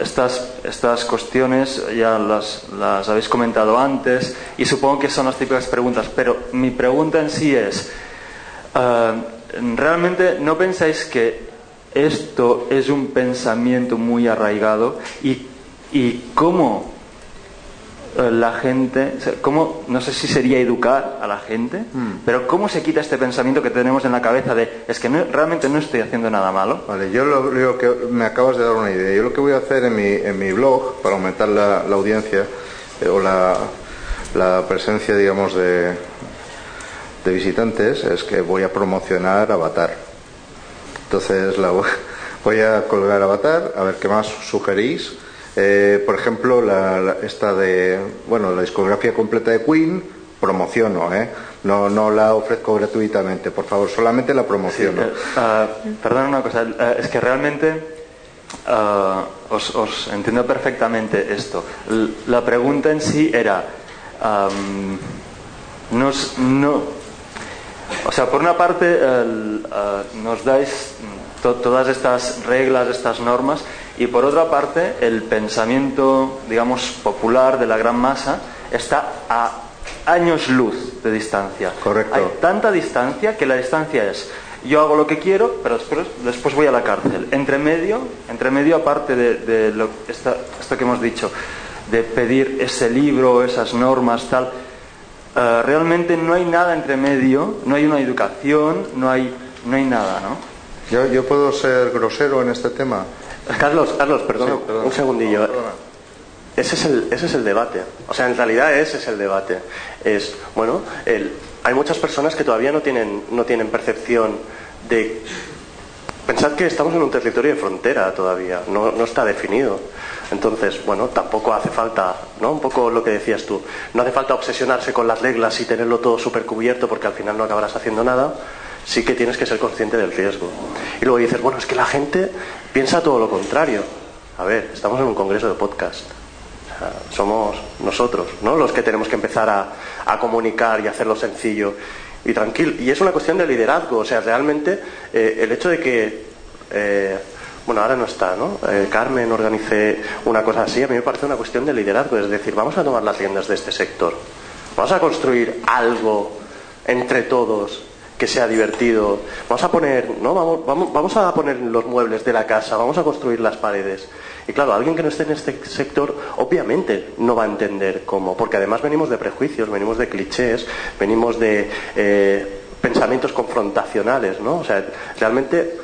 estas, estas cuestiones ya las, las habéis comentado antes y supongo que son las típicas preguntas, pero mi pregunta en sí es, ah, ¿realmente no pensáis que esto es un pensamiento muy arraigado y, y cómo eh, la gente, o sea, cómo, no sé si sería educar a la gente, pero cómo se quita este pensamiento que tenemos en la cabeza de es que no- realmente no estoy haciendo nada malo. Vale, yo lo, lo que me acabas de dar una idea. Yo lo que voy a hacer en mi, en mi blog, para aumentar la, la audiencia eh, o la, la presencia, digamos, de, de visitantes, es que voy a promocionar Avatar. Entonces la, voy a colgar Avatar, a ver qué más sugerís. Eh, por ejemplo, la, esta de, bueno, la discografía completa de Queen, promociono, ¿eh? No, no la ofrezco gratuitamente, por favor, solamente la promociono. Eh, ah, perdón una cosa, eh, es que realmente ah, os, os entiendo perfectamente esto. La pregunta en sí era, am, nos- no, o sea, por una parte ah, nos dais to- todas estas reglas, estas normas, y por otra parte el pensamiento, digamos, popular de la gran masa está a años luz de distancia. Correcto. Hay tanta distancia que la distancia es yo hago lo que quiero, pero después, después voy a la cárcel. Entre medio, entre medio aparte de, de lo, esta- esto que hemos dicho, de pedir ese libro, esas normas, tal, eh, realmente no hay nada entre medio, no hay una educación, no hay, no hay nada, ¿no? Yo, yo puedo ser grosero en este tema. Carlos, Carlos, perdona, Sí, perdona. un segundillo. Ese es, el, ese es el debate. O sea, en realidad ese es el debate. Es, bueno, el- hay muchas personas que todavía no tienen, no tienen percepción de... Pensad que estamos en un territorio de frontera todavía, no, no está definido. Entonces, bueno, tampoco hace falta, ¿no? Un poco lo que decías tú. No hace falta obsesionarse con las reglas y tenerlo todo súper cubierto porque al final no acabarás haciendo nada. Sí que tienes que ser consciente del riesgo. Y luego dices, bueno, es que la gente piensa todo lo contrario. A ver, estamos en un congreso de podcast. Somos nosotros, ¿no? Los que tenemos que empezar a, a comunicar y hacerlo sencillo y tranquilo. Y es una cuestión de liderazgo. O sea, realmente eh, el hecho de que, eh, bueno, ahora no está, ¿no? Eh, Carmen organice una cosa así, a mí me parece una cuestión de liderazgo. Es decir, vamos a tomar las riendas de este sector. Vamos a construir algo entre todos que sea divertido. Vamos a poner, ¿no? Vamos, vamos, vamos a poner los muebles de la casa, vamos a construir las paredes. Y claro, alguien que no esté en este sector, obviamente no va a entender cómo, porque además venimos de prejuicios, venimos de clichés, venimos de eh, pensamientos confrontacionales, ¿no? O sea, realmente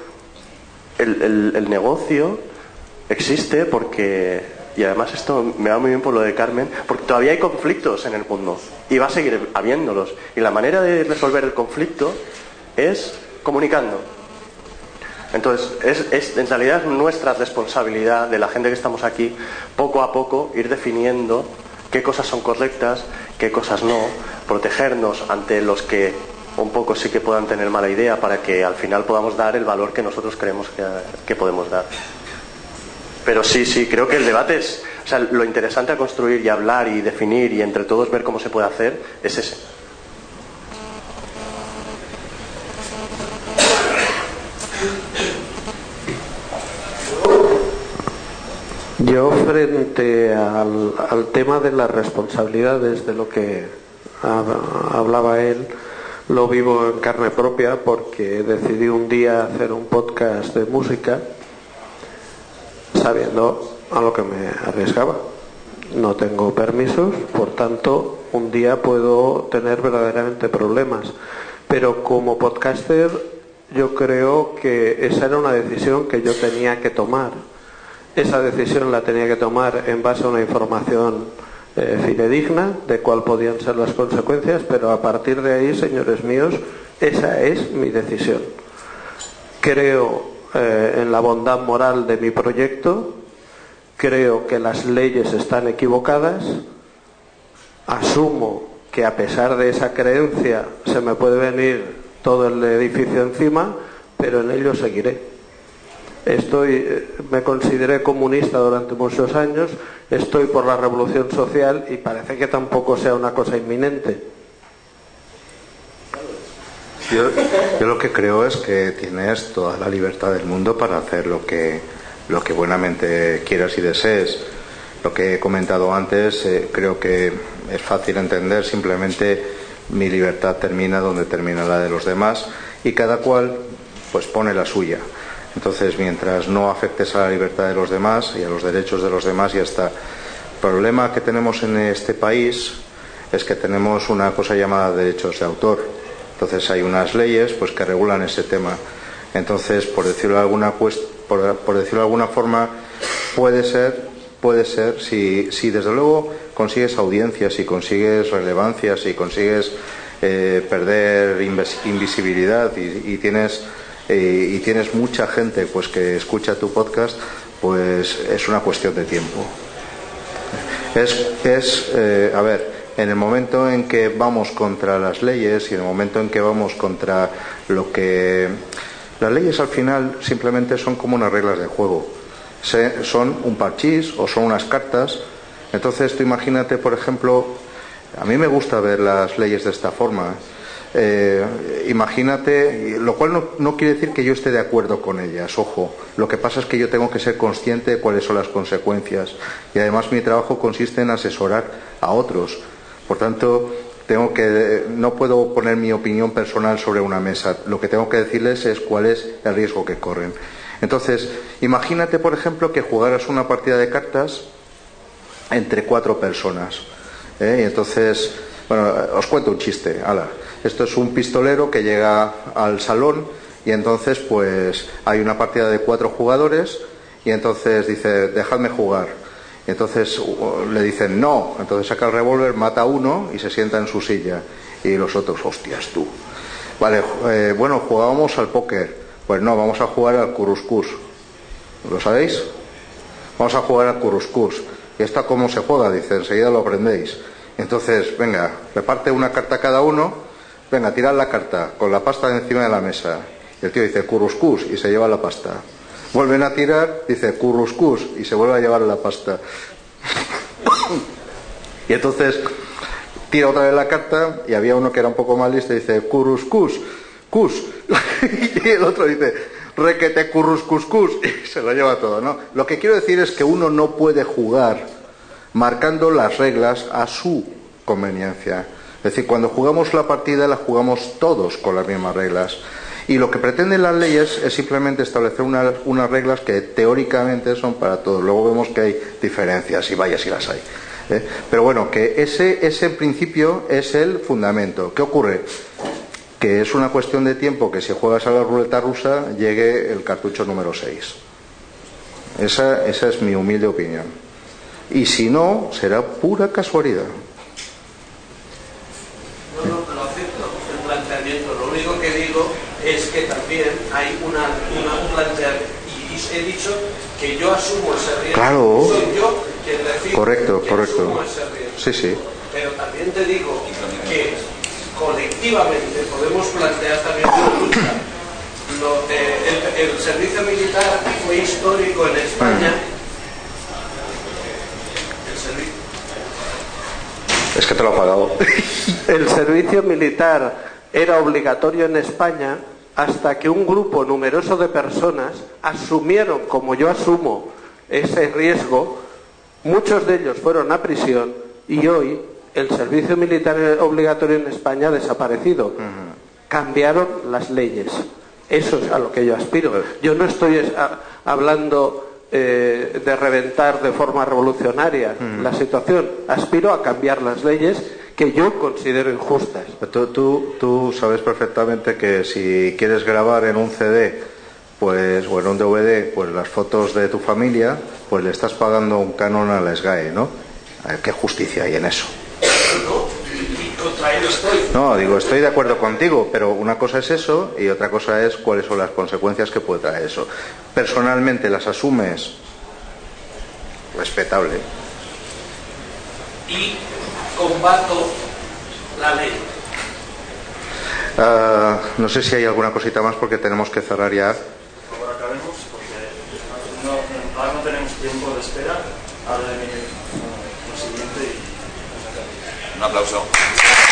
el, el- el negocio existe porque Y además esto me va muy bien por lo de Carmen, porque todavía hay conflictos en el mundo y va a seguir habiéndolos. Y la manera de resolver el conflicto es comunicando. Entonces, es, en realidad nuestra responsabilidad de la gente que estamos aquí, poco a poco, ir definiendo qué cosas son correctas, qué cosas no, protegernos ante los que un poco sí que puedan tener mala idea para que al final podamos dar el valor que nosotros creemos que, podemos dar. Pero sí, sí, creo que el debate es, o sea, lo interesante a construir y hablar y definir y entre todos ver cómo se puede hacer es ese. Yo frente al, al, tema de las responsabilidades de lo que hablaba él, lo vivo en carne propia porque decidí un día hacer un podcast de música sabiendo a lo que me arriesgaba. No tengo permisos, por tanto, un día puedo tener verdaderamente problemas. Pero como podcaster, yo creo que esa era una decisión que yo tenía que tomar. Esa decisión la tenía que tomar en base a una información eh, fidedigna de cuál podían ser las consecuencias, pero a partir de ahí, señores míos, esa es mi decisión. Creo eh, en la bondad moral de mi proyecto, creo que las leyes están equivocadas, asumo que a pesar de esa creencia se me puede venir todo el edificio encima, pero en ello seguiré. Estoy, eh, me consideré comunista durante muchos años, estoy por la revolución social y parece que tampoco sea una cosa inminente. Yo, lo que creo es que tienes toda la libertad del mundo para hacer lo que, lo que buenamente quieras y desees. Lo que he comentado antes, eh, creo que es fácil entender, simplemente mi libertad termina donde termina la de los demás y cada cual pues pone la suya. Entonces, mientras no afectes a la libertad de los demás y a los derechos de los demás, ya está. El problema que tenemos en este país es que tenemos una cosa llamada derechos de autor. Entonces hay unas leyes pues que regulan ese tema. Entonces, por decirlo de alguna por, decirlo de alguna forma, puede ser, puede ser, si, si desde luego consigues audiencias, si consigues relevancia, si consigues eh, perder invisibilidad y tienes y tienes mucha gente pues que escucha tu podcast, pues es una cuestión de tiempo. Es, es eh, a ver, en el momento en que vamos contra las leyes y en el momento en que vamos contra lo que... Las leyes al final simplemente son como unas reglas de juego. son un parchís o son unas cartas. Entonces tú imagínate, por ejemplo, a mí me gusta ver las leyes de esta forma. Eh, imagínate, lo cual no, quiere decir que yo esté de acuerdo con ellas, ojo, lo que pasa es que yo tengo que ser consciente de cuáles son las consecuencias y además mi trabajo consiste en asesorar a otros. Por tanto, no puedo poner mi opinión personal sobre una mesa, lo que tengo que decirles es cuál es el riesgo que corren. Entonces, imagínate, por ejemplo, que jugaras una partida de cartas entre cuatro personas. ¿eh? Y entonces, bueno, os cuento un chiste. Esto es un pistolero que llega al salón y entonces pues hay una partida de cuatro jugadores y entonces dice, dejadme jugar. Entonces le dicen no, entonces saca el revólver, mata a uno y se sienta en su silla. Y los otros, hostias tú. Vale, eh, bueno, jugábamos al póker. Pues no, vamos a jugar al curuscus. ¿Lo sabéis? Vamos a jugar al curuscus. ¿Y esta cómo se juega? Dice, enseguida lo aprendéis. Entonces, venga, reparte una carta cada uno venga, tirad la carta con la pasta encima de la mesa. Y el tío dice, curuscus, y se lleva la pasta. Vuelven a tirar, dice, curuscus, y se vuelve a llevar la pasta. y entonces tira otra vez la carta, y había uno que era un poco más listo y dice, curuscus, cus. y el otro dice, requete curuscus, cus, y se lo lleva todo, ¿no? Lo que quiero decir es que uno no puede jugar marcando las reglas a su conveniencia. Es decir, cuando jugamos la partida la jugamos todos con las mismas reglas. Y lo que pretenden las leyes es simplemente establecer unas reglas que teóricamente son para todos. Luego vemos que hay diferencias y vaya si las hay. ¿eh? Pero bueno, que ese, ese principio es el fundamento. ¿Qué ocurre? Que es una cuestión de tiempo que si juegas a la ruleta rusa llegue el cartucho número 6. Esa, esa es mi humilde opinión. Y si no, será pura casualidad. No, no, lo acepto, el planteamiento. Lo único que digo es que también hay una, una- un planteamiento. Y, y he dicho que yo asumo ese riesgo. Claro. Soy yo quien decide Correcto, que correcto. asumo ese riesgo. Sí, sí. Pero también te digo que colectivamente podemos plantear también una lucha. Lo- el, el servicio militar fue histórico en España. El servicio Es que te lo ha pagado. El servicio militar era obligatorio en España hasta que un grupo numeroso de personas asumieron, como yo asumo, ese riesgo. Muchos de ellos fueron a prisión y hoy el servicio militar obligatorio en España ha desaparecido. Cambiaron las leyes. Eso es a lo que yo aspiro. Yo no estoy es- a- hablando eh, de reventar de forma revolucionaria la situación. Aspiro a cambiar las leyes que yo considero injustas. Tú, tú, tú sabes perfectamente que si quieres grabar en un CD pues, o en un DVD pues las fotos de tu familia, pues le estás pagando un canon a la SGAE, ¿no? A ver, ¿Qué justicia hay en eso? No, digo, estoy de acuerdo contigo, pero una cosa es eso y otra cosa es cuáles son las consecuencias que puede traer eso. Personalmente las asumes respetable. y combato la ley. Ah, no sé si hay alguna cosita más porque tenemos que cerrar ya. Por favor, acabemos porque no, ahora no tenemos tiempo de espera. Ahora de venir lo siguiente y nos acabamos. Un aplauso.